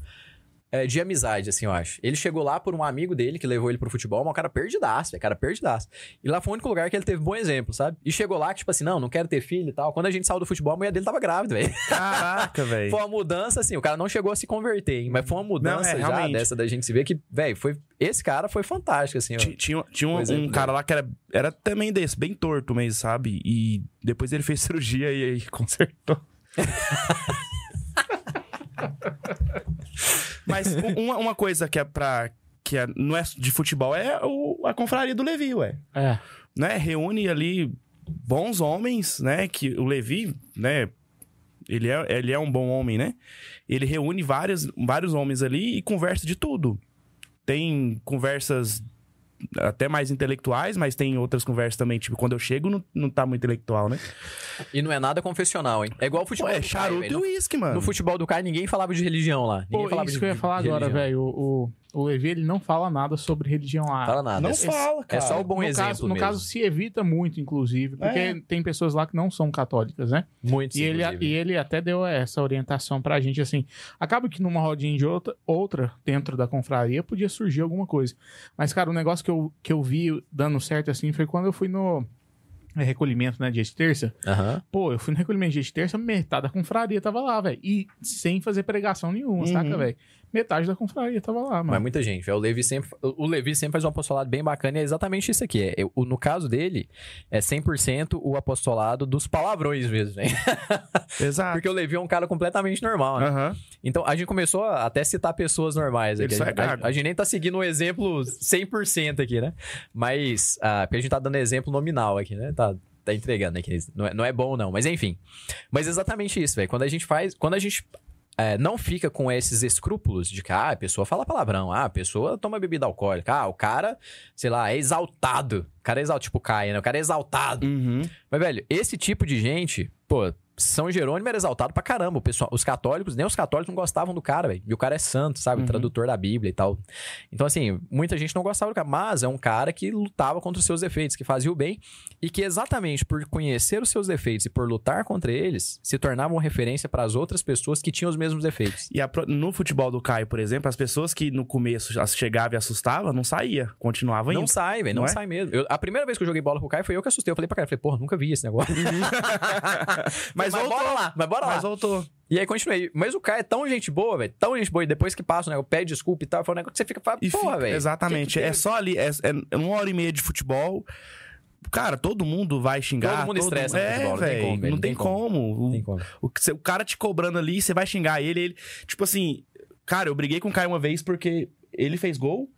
é, de amizade, assim, eu acho. Ele chegou lá por um amigo dele que levou ele pro futebol, mas um cara perdidaço, velho, cara perdidaço. E lá foi o único lugar que ele teve bom exemplo, sabe? E chegou lá, tipo assim, não, não quero ter filho e tal. Quando a gente saiu do futebol, a mulher dele tava grávida, velho. Caraca, velho. Foi uma mudança, assim, o cara não chegou a se converter, hein? Mas foi uma mudança é, já realmente. dessa da gente se ver que, velho, foi. Esse cara foi fantástico, assim, ó. Ti- Tinha, tinha um, um cara lá que era, era também desse, bem torto mesmo, sabe? E depois ele fez cirurgia e aí consertou. Mas uma, uma coisa que é pra. que é- não é de futebol é o- a confraria do Levi, ué. É. Né? Reúne ali bons homens, né? Que o Levi, né? Ele é, ele é um bom homem, né? Ele reúne vários, vários homens ali e conversa de tudo. Tem conversas até mais intelectuais, mas tem outras conversas também, tipo, quando eu chego não, não tá muito intelectual, né? E não é nada confessional, hein? É igual o Pô, futebol. é do Caio, charuto e no, uísque, mano. no futebol do Caio, ninguém falava de religião lá. Ninguém Pô, falava isso de que eu ia falar de agora, religião. velho. O, o, Levi, ele não fala nada sobre religião lá. Fala nada. Não é, fala, cara. é só o bom no exemplo caso, no mesmo. caso, se evita muito, inclusive, porque É. tem pessoas lá que não são católicas, né? Muito, E ele, e ele até deu essa orientação pra gente, assim. Acaba que numa rodinha de outra, outra dentro da confraria podia surgir alguma coisa. Mas, cara, o negócio que eu, que eu vi dando certo, assim, foi quando eu fui no, recolhimento, né, dia de terça. Aham. Pô, eu fui no recolhimento dia de terça, metade da confraria tava lá, velho. E sem fazer pregação nenhuma, Uhum. saca, velho? Metade da confraria tava lá, Mas mano. muita gente, velho. O Levi sempre, o Levi sempre faz um apostolado bem bacana e é exatamente isso aqui. É, o- no caso dele, é 100% o apostolado dos palavrões mesmo, velho. Exato. Porque o Levi é um cara completamente normal, né? Aham. Então a gente começou a até citar pessoas normais aqui. Isso A, é gago. a, a gente nem tá seguindo um exemplo 100% aqui, né? Mas, ah, porque a gente tá dando exemplo nominal aqui, né? Tá, tá entregando aqui. Não é, não é bom, não. Mas enfim. Mas exatamente isso, velho. Quando a gente faz. Quando a gente. é, não fica com esses escrúpulos de que ah, a pessoa fala palavrão, ah, a pessoa toma bebida alcoólica, ah, o cara, sei lá, é exaltado. O cara é exaltado, tipo Caia, né? O cara é exaltado. Uhum. Mas, velho, esse tipo de gente, pô, São Jerônimo era exaltado pra caramba. O pessoal, os católicos, nem os católicos não gostavam do cara, velho. E o cara é santo, sabe? Uhum. tradutor da Bíblia e tal. Então, assim, muita gente não gostava do cara. Mas é um cara que lutava contra os seus defeitos, que fazia o bem. E que exatamente por conhecer os seus defeitos e por lutar contra eles, se tornava uma referência para as outras pessoas que tinham os mesmos defeitos. E a no futebol do Caio, por exemplo, as pessoas que no começo chegavam e assustavam, não saía, continuavam Não indo. sai, velho. Não, Não é? sai mesmo. Eu- a primeira vez que eu joguei bola com o Caio foi eu que assustei. Eu falei pra cara, eu falei, porra, nunca vi esse negócio. mas, voltou bora lá, mas bora lá. Mas voltou. E aí continuei. Mas o cara é tão gente boa, velho. Tão gente boa. E depois que passa o negócio, pede desculpa e tal. Foi um negócio que você fica fala, E porra, velho. Exatamente. que que é só ali, é, é uma hora e meia de futebol. Cara, todo mundo vai xingar. Todo mundo estressa no é, futebol, não tem como, Não tem como. O- Tem como. O, cê- o cara te cobrando ali, você vai xingar ele, ele. Tipo assim, cara, eu briguei com o Caio uma vez porque ele fez gol.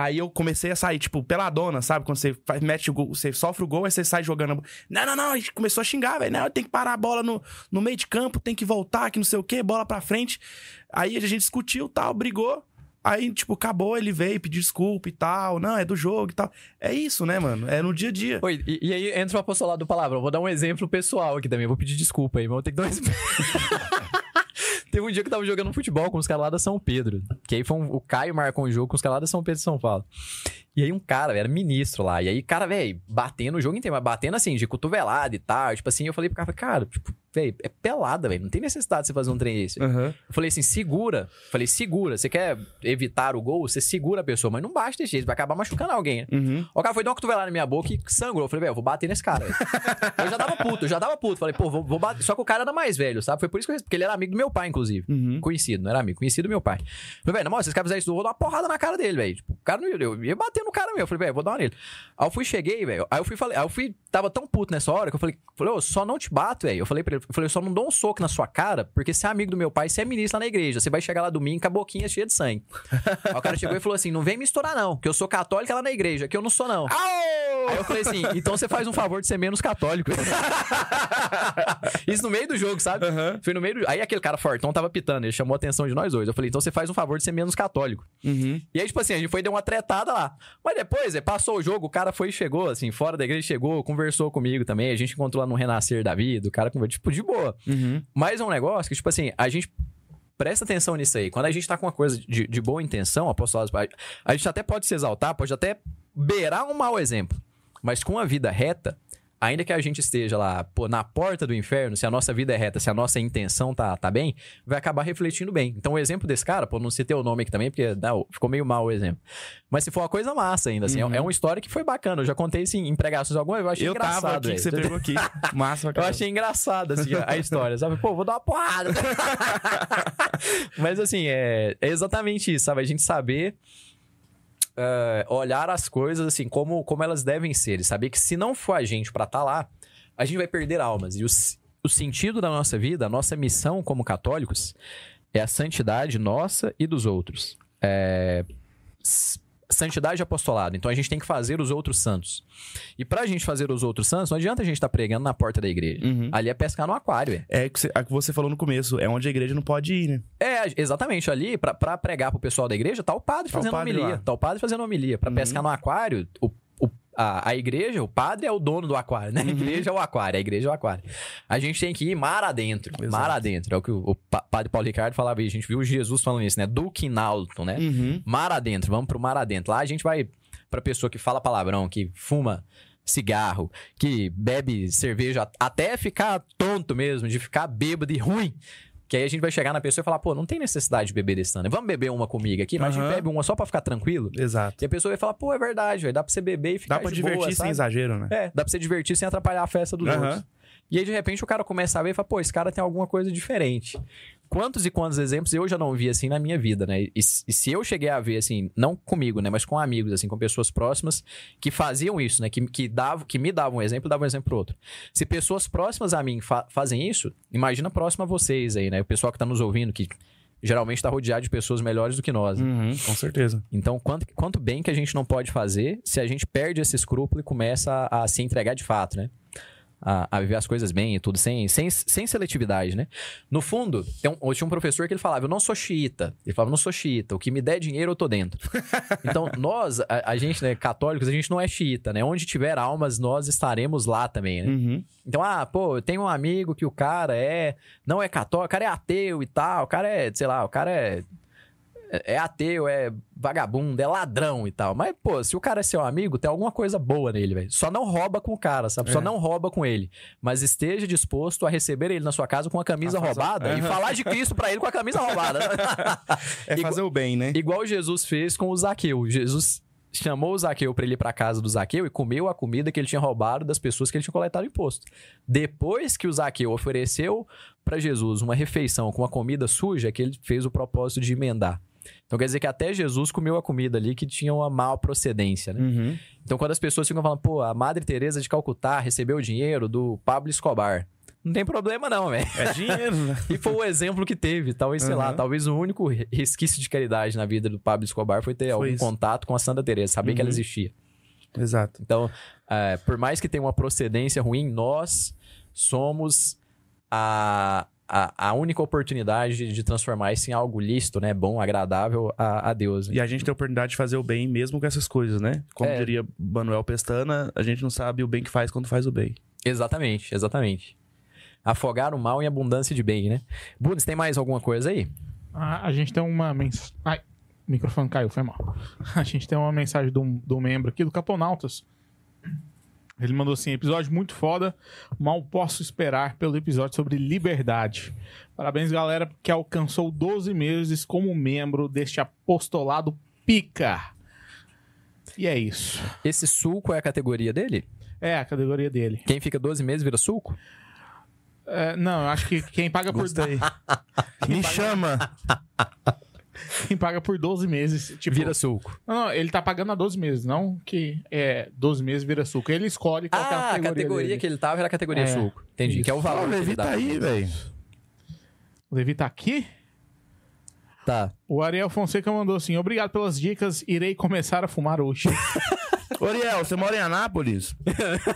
Aí eu comecei a sair, tipo, peladona, sabe? Quando você faz, mete o gol, você sofre o gol, aí você sai jogando. Não, não, não. A gente começou a xingar, velho. Não, tem que parar a bola no, no meio de campo, tem que voltar, que não sei o quê, bola pra frente. Aí a gente discutiu tal, brigou. Aí, tipo, acabou, ele veio pedir desculpa e tal. Não, é do jogo e tal. É isso, né, mano? É no dia a dia. Oi, e, e aí entra o apostolado do palavrão. Vou dar um exemplo pessoal aqui também. Vou pedir desculpa aí, mas vou ter que dar um. Teve um dia que eu tava jogando futebol com os caras lá da São Pedro. Que aí foi um- o Caio marcou um jogo com os caras lá da São Pedro de São Paulo. E aí um cara, velho, era ministro lá. E aí, cara, velho, batendo o jogo inteiro, mas batendo assim, de cotovelada e tal. Tipo assim, eu falei pro cara, cara, tipo, velho, é pelada, velho. Não tem necessidade de você fazer um trem desse. Aham. Eu falei assim, segura. Falei, segura. Você quer evitar o gol? Você segura a pessoa, mas não bate desse jeito, vai acabar machucando alguém. né? Uhum. O cara foi dar uma cotovelada na minha boca e sangrou. Eu falei, velho, eu vou bater nesse cara. velho. eu já tava puto, eu já tava puto. Falei, pô, vou, vou bater. Só que o cara era mais velho, sabe? Foi por isso que eu Porque ele era amigo do meu pai, inclusive. Uhum. Conhecido, não era amigo, conhecido do meu pai. Falei, velho, na moral, se esse cara fizer isso, eu vou dar uma porrada na cara dele, velho. Tipo, o cara não ia. Eu ia bater no cara mesmo. Eu falei, velho, vou dar uma nele. Aí eu fui, cheguei, velho. Aí eu fui, falei, aí eu fui, tava tão puto nessa hora que eu falei, falei, ô, só não te bato, velho. Eu falei pra ele, eu falei, eu só não dou um soco na sua cara, porque você é amigo do meu pai, você é ministro lá na igreja. Você vai chegar lá domingo com a boquinha cheia de sangue. aí o cara chegou e falou assim: não vem misturar, não, que eu sou católica lá na igreja, que eu não sou, não. Aí eu falei assim, então você faz um favor de ser menos católico. Isso no meio do jogo, sabe? Aham. Foi no meio do... Aí aquele cara fortão tava pitando, ele chamou a atenção de nós dois. Eu falei, então você faz um favor de ser menos católico. Uhum. E aí, tipo assim, a gente foi deu uma tretada lá. Mas depois, é, passou o jogo, o cara foi e chegou, assim, fora da igreja, chegou, conversou comigo também. A gente encontrou lá no Renascer da Vida, o cara conversou, tipo, de boa. Uhum. Mas é um negócio que, tipo assim, a gente presta atenção nisso aí. Quando a gente tá com uma coisa de, de boa intenção, apostolados, a, a gente até pode se exaltar, pode até beirar um mau exemplo. Mas com a vida reta, ainda que a gente esteja lá, pô, na porta do inferno, se a nossa vida é reta, se a nossa intenção tá, tá bem, vai acabar refletindo bem. Então, o exemplo desse cara, pô, não citei o nome aqui também, porque não, ficou meio mal o exemplo. Mas se for uma coisa massa ainda, assim, é- Uhum. é, uma história que foi bacana. Eu já contei, assim, em pregações alguma, eu achei Eu engraçado. tava aqui, que velho. você pegou aqui. Massa, Eu achei engraçada, assim, a, a história, sabe? Pô, vou dar uma porrada. Mas, assim, é, é exatamente isso, sabe? A gente saber é, olhar as coisas, assim, como, como elas devem ser. E saber que se não for a gente pra estar lá, a gente vai perder almas. E o, o sentido da nossa vida, a nossa missão como católicos, é a santidade nossa e dos outros. É, santidade e apostolado. Então a gente tem que fazer os outros santos. E pra gente fazer os outros santos, não adianta a gente estar pregando na porta da igreja. Uhum. Ali é pescar no aquário, é. É que você- a que você falou no começo, é onde a igreja não pode ir, né? É, exatamente. Ali, pra, pra pregar pro pessoal da igreja, tá o padre Tá o fazendo padre homilia. lá. Tá o padre fazendo homilia. Pra Uhum. pescar no aquário, o, o- a, a igreja, o padre é o dono do aquário, né? A igreja é o aquário, a igreja é o aquário. A gente tem que ir mar adentro. Exato. Mar adentro. É o que o, o pa- padre Paulo Ricardo falava aí. A gente viu Jesus falando isso, né? Do quinalto, né? Uhum. Mar adentro, vamos pro mar adentro. Lá a gente vai pra pessoa que fala palavrão, que fuma cigarro, que bebe cerveja até ficar tonto mesmo, de ficar bêbado e ruim. Que aí a gente vai chegar na pessoa e falar, pô, não tem necessidade de beber desse tanto. Vamos beber uma comigo aqui, mas a Aham. gente bebe uma só pra ficar tranquilo. Exato. E a pessoa vai falar, pô, é verdade, velho. Dá pra você beber e ficar Dá pra divertir boa, sem sabe? exagero, né? É, dá pra você divertir sem atrapalhar a festa dos Aham. outros. E aí, de repente, o cara começa a ver e fala, pô, esse cara tem alguma coisa diferente. Quantos e quantos exemplos eu já não vi assim na minha vida, né? E, e se eu cheguei a ver, assim, não comigo, né? Mas com amigos, assim, com pessoas próximas que faziam isso, né? Que, que, davam, que me davam um exemplo e davam um exemplo pro outro. Se pessoas próximas a mim fa- fazem isso, imagina próximo a vocês aí, né? O pessoal que tá nos ouvindo, que geralmente tá rodeado de pessoas melhores do que nós. né? Uhum, com certeza. Então, quanto, quanto bem que a gente não pode fazer se a gente perde esse escrúpulo e começa a, a se entregar de fato, né? A, a viver as coisas bem e tudo, sem, sem, sem seletividade, né? No fundo, tem um, tinha um professor que ele falava, eu não sou xiita. Ele falava, não sou xiita, o que me der dinheiro eu tô dentro. então, nós, a, a gente, né, católicos, a gente não é xiita, né? Onde tiver almas, nós estaremos lá também, né? Uhum. Então, ah, pô, eu tenho um amigo que o cara é. Não é católico, o cara é ateu e tal. O cara é, sei lá, o cara é. É ateu, é vagabundo, é ladrão e tal. Mas, pô, se o cara é seu amigo, tem alguma coisa boa nele, velho. Só não rouba com o cara, sabe? Só É. não rouba com ele. Mas esteja disposto a receber ele na sua casa com a camisa A fazer- roubada e Aham. falar de Cristo pra ele com a camisa roubada. É fazer o bem, né? Igual Jesus fez com o Zaqueu. Jesus chamou o Zaqueu pra ele ir pra casa do Zaqueu e comeu a comida que ele tinha roubado das pessoas que ele tinha coletado imposto. Depois que o Zaqueu ofereceu pra Jesus uma refeição com uma comida suja, é que ele fez o propósito de emendar. Então quer dizer que até Jesus comeu a comida ali que tinha uma mal procedência, né? Uhum. Então quando as pessoas ficam falando, pô, a Madre Teresa de Calcutá recebeu o dinheiro do Pablo Escobar. Não tem problema não, velho. É dinheiro, né? E foi o exemplo que teve. Talvez, sei lá, Uhum. talvez o único re- resquício de caridade na vida do Pablo Escobar foi ter Foi algum isso. contato com a Santa Teresa, saber que ela Uhum. existia. Exato. Então, é, por mais que tenha uma procedência ruim, nós somos a, a, a única oportunidade de, transformar isso em algo lícito, né? Bom, agradável a, a Deus. né? E a gente tem a oportunidade de fazer o bem mesmo com essas coisas, né? Como É. diria Manuel Pestana, a gente não sabe o bem que faz quando faz o bem. Exatamente, exatamente. Afogar o mal em abundância de bem, né? Bunes, tem mais alguma coisa aí? A, a gente tem uma mensagem. Ai, o microfone caiu, foi mal. A gente tem uma mensagem do, do membro aqui do Caponautas. Ele mandou assim: episódio muito foda. Mal posso esperar pelo episódio sobre liberdade. Parabéns, galera, que alcançou 12 meses como membro deste apostolado pica. E é isso. Esse sulco é a categoria dele? É a categoria dele. Quem fica 12 meses vira sulco? É, não, eu acho que quem paga por. Me chama! quem paga por 12 meses. Tipo, Vira sulco. Não, não, ele tá pagando há 12 meses, não que é 12 meses vira suco. Ele escolhe qual que é Ah, a a categoria, categoria dele. que ele tava era a categoria É. suco. Entendi. Isso. Que é o valor. Ó, o Levi tá aí, velho. O Levi tá aqui? Tá. O Ariel Fonseca mandou assim: Obrigado pelas dicas, irei começar a fumar hoje. Oriel, você mora em Anápolis?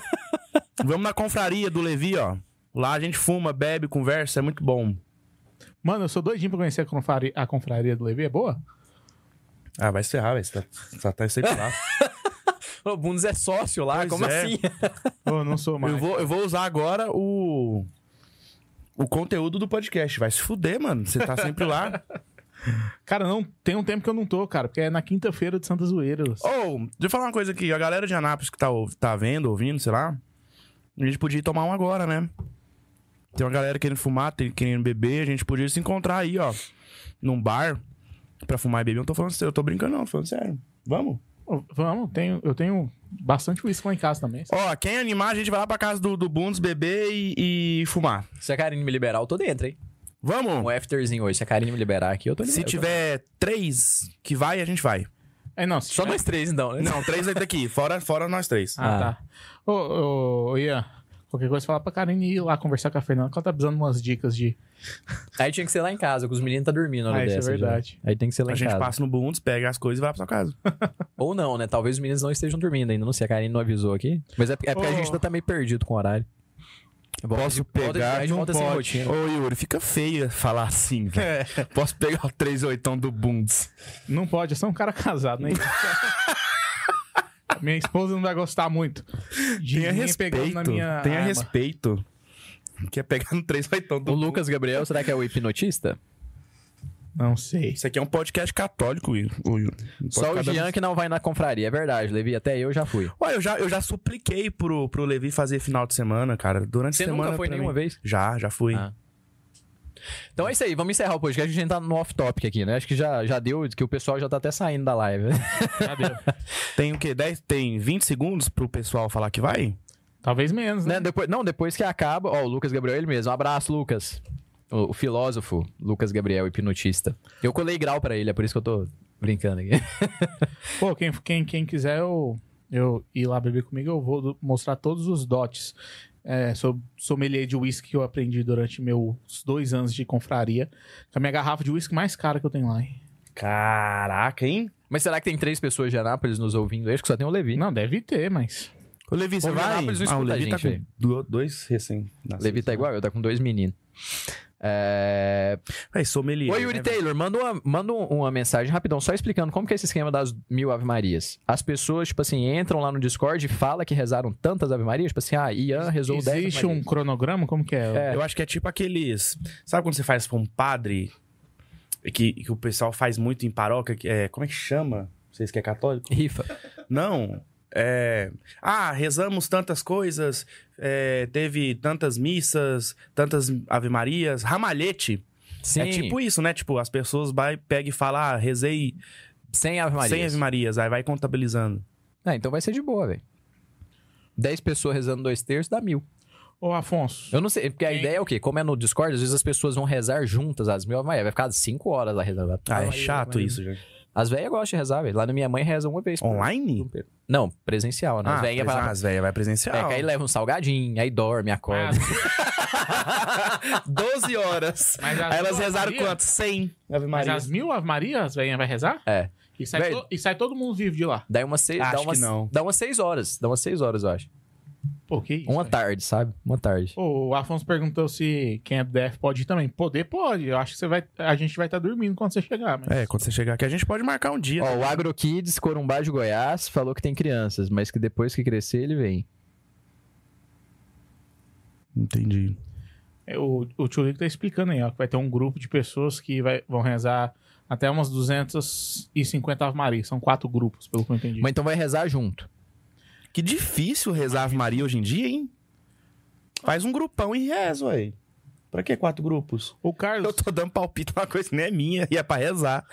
Vamos na confraria do Levi, ó. Lá a gente fuma, bebe, conversa, é muito bom. Mano, eu sou doidinho pra conhecer a confraria, a confraria do Levi, é boa? Ah, vai se ferrar, velho. Você tá, você tá sempre lá. O Bundes é sócio lá, Pois como é. assim? Eu não sou mais. eu, vou, eu vou usar agora o. O conteúdo do podcast. Vai se fuder, mano. Você tá sempre lá. Cara, não, tem um tempo que eu não tô, cara, porque é na quinta-feira de Santa Zoeiras. Ô, deixa eu falar uma coisa aqui. A galera de Anápolis que tá, tá vendo, ouvindo, sei lá. A gente podia ir tomar um agora, né? Tem uma galera querendo fumar, tem querendo beber. A gente podia se encontrar aí, ó. Num bar. Pra fumar e beber. Eu não tô falando sério, eu tô brincando, não. Tô falando sério. Vamos? Vamos, tenho, eu tenho bastante uísque lá em casa também. Ó, quem animar, a gente vai lá pra casa do, do Bundes beber e, e fumar. Se a Karine me liberar, eu tô dentro, hein? Vamos? Um afterzinho hoje. Se a Karine me liberar aqui, eu tô Se liberado. tiver três que vai, a gente vai. É, não, se Só tiver- nós três, então, né? Não, três aí daqui. Fora, fora nós três. Ah, Ah. tá. Ô, ô, ô, Ian, qualquer coisa fala pra Karine ir lá conversar com a Fernanda, que ela tá precisando de umas dicas de. Aí tinha que ser lá em casa, que os meninos tá dormindo na hora Ah, isso é dessa. já. verdade. Aí tem que ser lá A em gente casa. passa no Bundes, pega as coisas e vai pra sua casa. Ou não, né? Talvez os meninos não estejam dormindo ainda. Não sei, a Karine não avisou aqui. Mas é, é porque a Ô. gente ainda tá meio perdido com o horário. Posso de- volta de- pegar, a gente não volta sem pode. rotina. Ô, Yuri, fica feio falar assim, velho. Posso pegar o 3 oitão do Bundes. Não pode, eu sou um cara casado, né? Minha esposa não vai gostar muito. De Tenha respeito. na minha Tenha arma. respeito. Quer pegar no 3 oitão do O Lucas Gabriel, será que é o hipnotista? Não sei. Isso aqui é um podcast católico, pode Só o Jean que não vai na confraria. É verdade, Levi. Até eu já fui. Ué, eu já, eu já supliquei pro, pro Levi fazer final de semana, cara. Durante Você a semana. nunca foi nenhuma mim. vez? Já, já fui. Ah. Então é isso aí, vamos encerrar o podcast. A gente tá no off-topic aqui, né? Acho que já, já deu, que o pessoal já tá até saindo da live. Já deu. Tem o quê? 10, tem 20 segundos pro pessoal falar que vai? Talvez menos, né? Né? Depois, não, depois que acaba. Ó, o Lucas Gabriel, ele mesmo. Um abraço, Lucas. O, o filósofo Lucas Gabriel, hipnotista. Eu colei grau pra ele, é por isso que eu tô brincando aqui. Pô, quem, quem, quem quiser eu, eu ir lá beber comigo, eu vou mostrar todos os dotes é, sobre sommelier de whisky que eu aprendi durante meus dois anos de confraria. Com a minha garrafa de whisky mais cara que eu tenho lá, hein? Caraca, hein? Mas será que tem três pessoas de Anápolis nos ouvindo? Eu acho que só tem o Levi. Não, deve ter, mas. Ô, Levi, você vai? Anápolis não Ah, o Levi tá gente, com do- dois recém Levi tá igual eu, tá com dois meninos. É... Aí, sommelier. Oi, Yuri né, Taylor, manda, uma, manda um- uma mensagem rapidão, só explicando como que é esse esquema das mil Ave Marias. As pessoas, tipo assim, entram lá no Discord e falam que rezaram tantas Ave Marias, tipo assim, ah, Ian rezou 10 Ave Existe um cronograma? Como que é? É. Eu acho que é tipo aqueles. Sabe quando você faz pra um padre? Que, que o pessoal faz muito em paróquia? que é, como é que chama? Vocês que é católico? Rifa. Não. É. Ah, rezamos tantas coisas, é, teve tantas missas, tantas Ave Marias, ramalhete. Sim, É tipo isso, né? Tipo, as pessoas vai, pega e fala, ah, rezei 100 Ave Marias. 100 Ave Marias, aí vai contabilizando. Ah, então vai ser de boa, velho. 10 pessoas rezando dois terços dá mil. Ô, Afonso. Eu não sei, porque a Quem- ideia é o quê? Como é no Discord, às vezes as pessoas vão rezar juntas as mil Ave Marias. Vai ficar 5 horas lá rezando. Ah, é chato isso, gente. As velhas gostam de rezar, velho. Lá na minha mãe reza uma vez. por- Online? Não, presencial, né? As Ah, velhas presen- vai as velhas vai presencial. É, que aí leva um salgadinho, aí dorme, acorda. Mas, 12 horas. Mas as Aí elas rezaram Maria? quanto? 100 Ave mas Marias. as mil Ave Maria, as velhinhas vai rezar? É. E sai, Velho. to- e sai todo mundo vivo de lá. Daí umas seis. Acho dá que umas, não. Dá umas seis horas. Dá umas seis horas, eu acho. Pô, que isso? Uma velho? tarde, sabe? Uma tarde. O Afonso perguntou se quem é do DF pode ir também. Poder pode. Eu acho que você vai, a gente vai estar dormindo quando você chegar. Mas... É, quando você chegar aqui, a gente pode marcar um dia. Ó, o AgroKids Corumbá de Goiás falou que tem crianças, mas que depois que crescer ele vem. Entendi. É, O, o Tio Lico tá explicando aí, ó, que vai ter um grupo de pessoas que vai, vão rezar até umas 250 Ave Maria. São quatro grupos, pelo que eu entendi. Mas então vai rezar junto. Que difícil rezar Ave Maria hoje em dia, hein? Faz um grupão e reza, ué. Pra que quatro grupos? O Carlos. Eu tô dando palpite numa coisa que nem é minha e é pra rezar.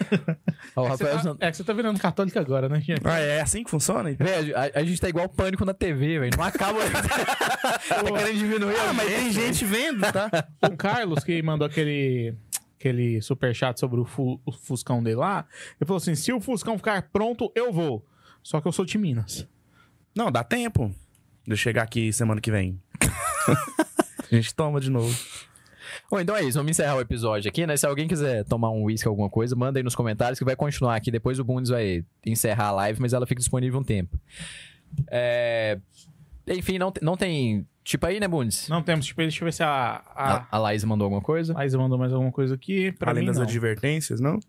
Ó, É que, tá, é que você tá virando católico agora, né, gente? Ah, é assim que funciona? Velho, a, a gente tá igual pânico na TV, velho. Não acaba. tá querendo diminuir Ah, a mas tem gente vendo, tá? O Carlos, que mandou aquele, aquele superchat sobre o, Fu- o Fuscão dele lá, ele falou assim: se o Fuscão ficar pronto, eu vou. Só que eu sou de Minas. Não, dá tempo de eu chegar aqui semana que vem. a gente toma de novo. Bom, então é isso. Vamos encerrar o episódio aqui, né? Se alguém quiser tomar um uísque, alguma coisa, manda aí nos comentários que vai continuar aqui. Depois o Bundes vai encerrar a live, mas ela fica disponível um tempo. É... Enfim, não, não tem... Tipo aí, né, Bundes? Não temos, tipo, deixa eu ver se a. A, A, a Laís mandou alguma coisa? a Laísa mandou mais alguma coisa aqui. Pra Além mim, das não. advertências, não?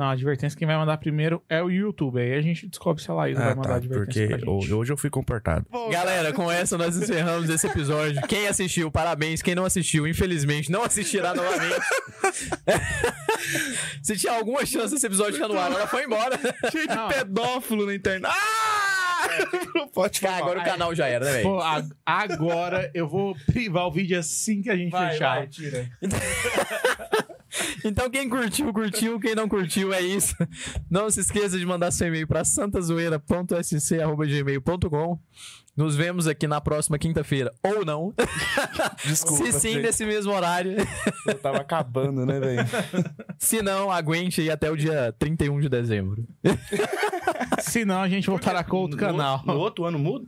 Não, a advertência quem vai mandar primeiro é o YouTube. Aí a gente descobre se a Laísa vai Ah, mandar tá. advertência Porque pra gente. hoje eu fui comportado. Galera, com essa nós encerramos esse episódio. Quem assistiu, parabéns. Quem não assistiu, infelizmente, não assistirá novamente. Se tinha alguma chance desse episódio ficar no ar, ela foi embora. Cheio de pedófilo na internet. Ah! Não pode falar. agora o canal já era, né, velho? Agora eu vou privar o vídeo assim que a gente Vai, fechar. vai, tira. Então quem curtiu, curtiu. Quem não curtiu, é isso. Não se esqueça de mandar seu e-mail para santazoeira.sc.gmail.com Nos vemos aqui na próxima quinta-feira. Ou não. Desculpa. Se sim, gente. nesse mesmo horário. Eu tava acabando, né, velho? Se não, aguente aí até o dia 31 de dezembro. Senão a gente voltará com outro No- canal. No outro ano muda?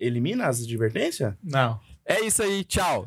Elimina as advertências? Não. É isso aí. Tchau.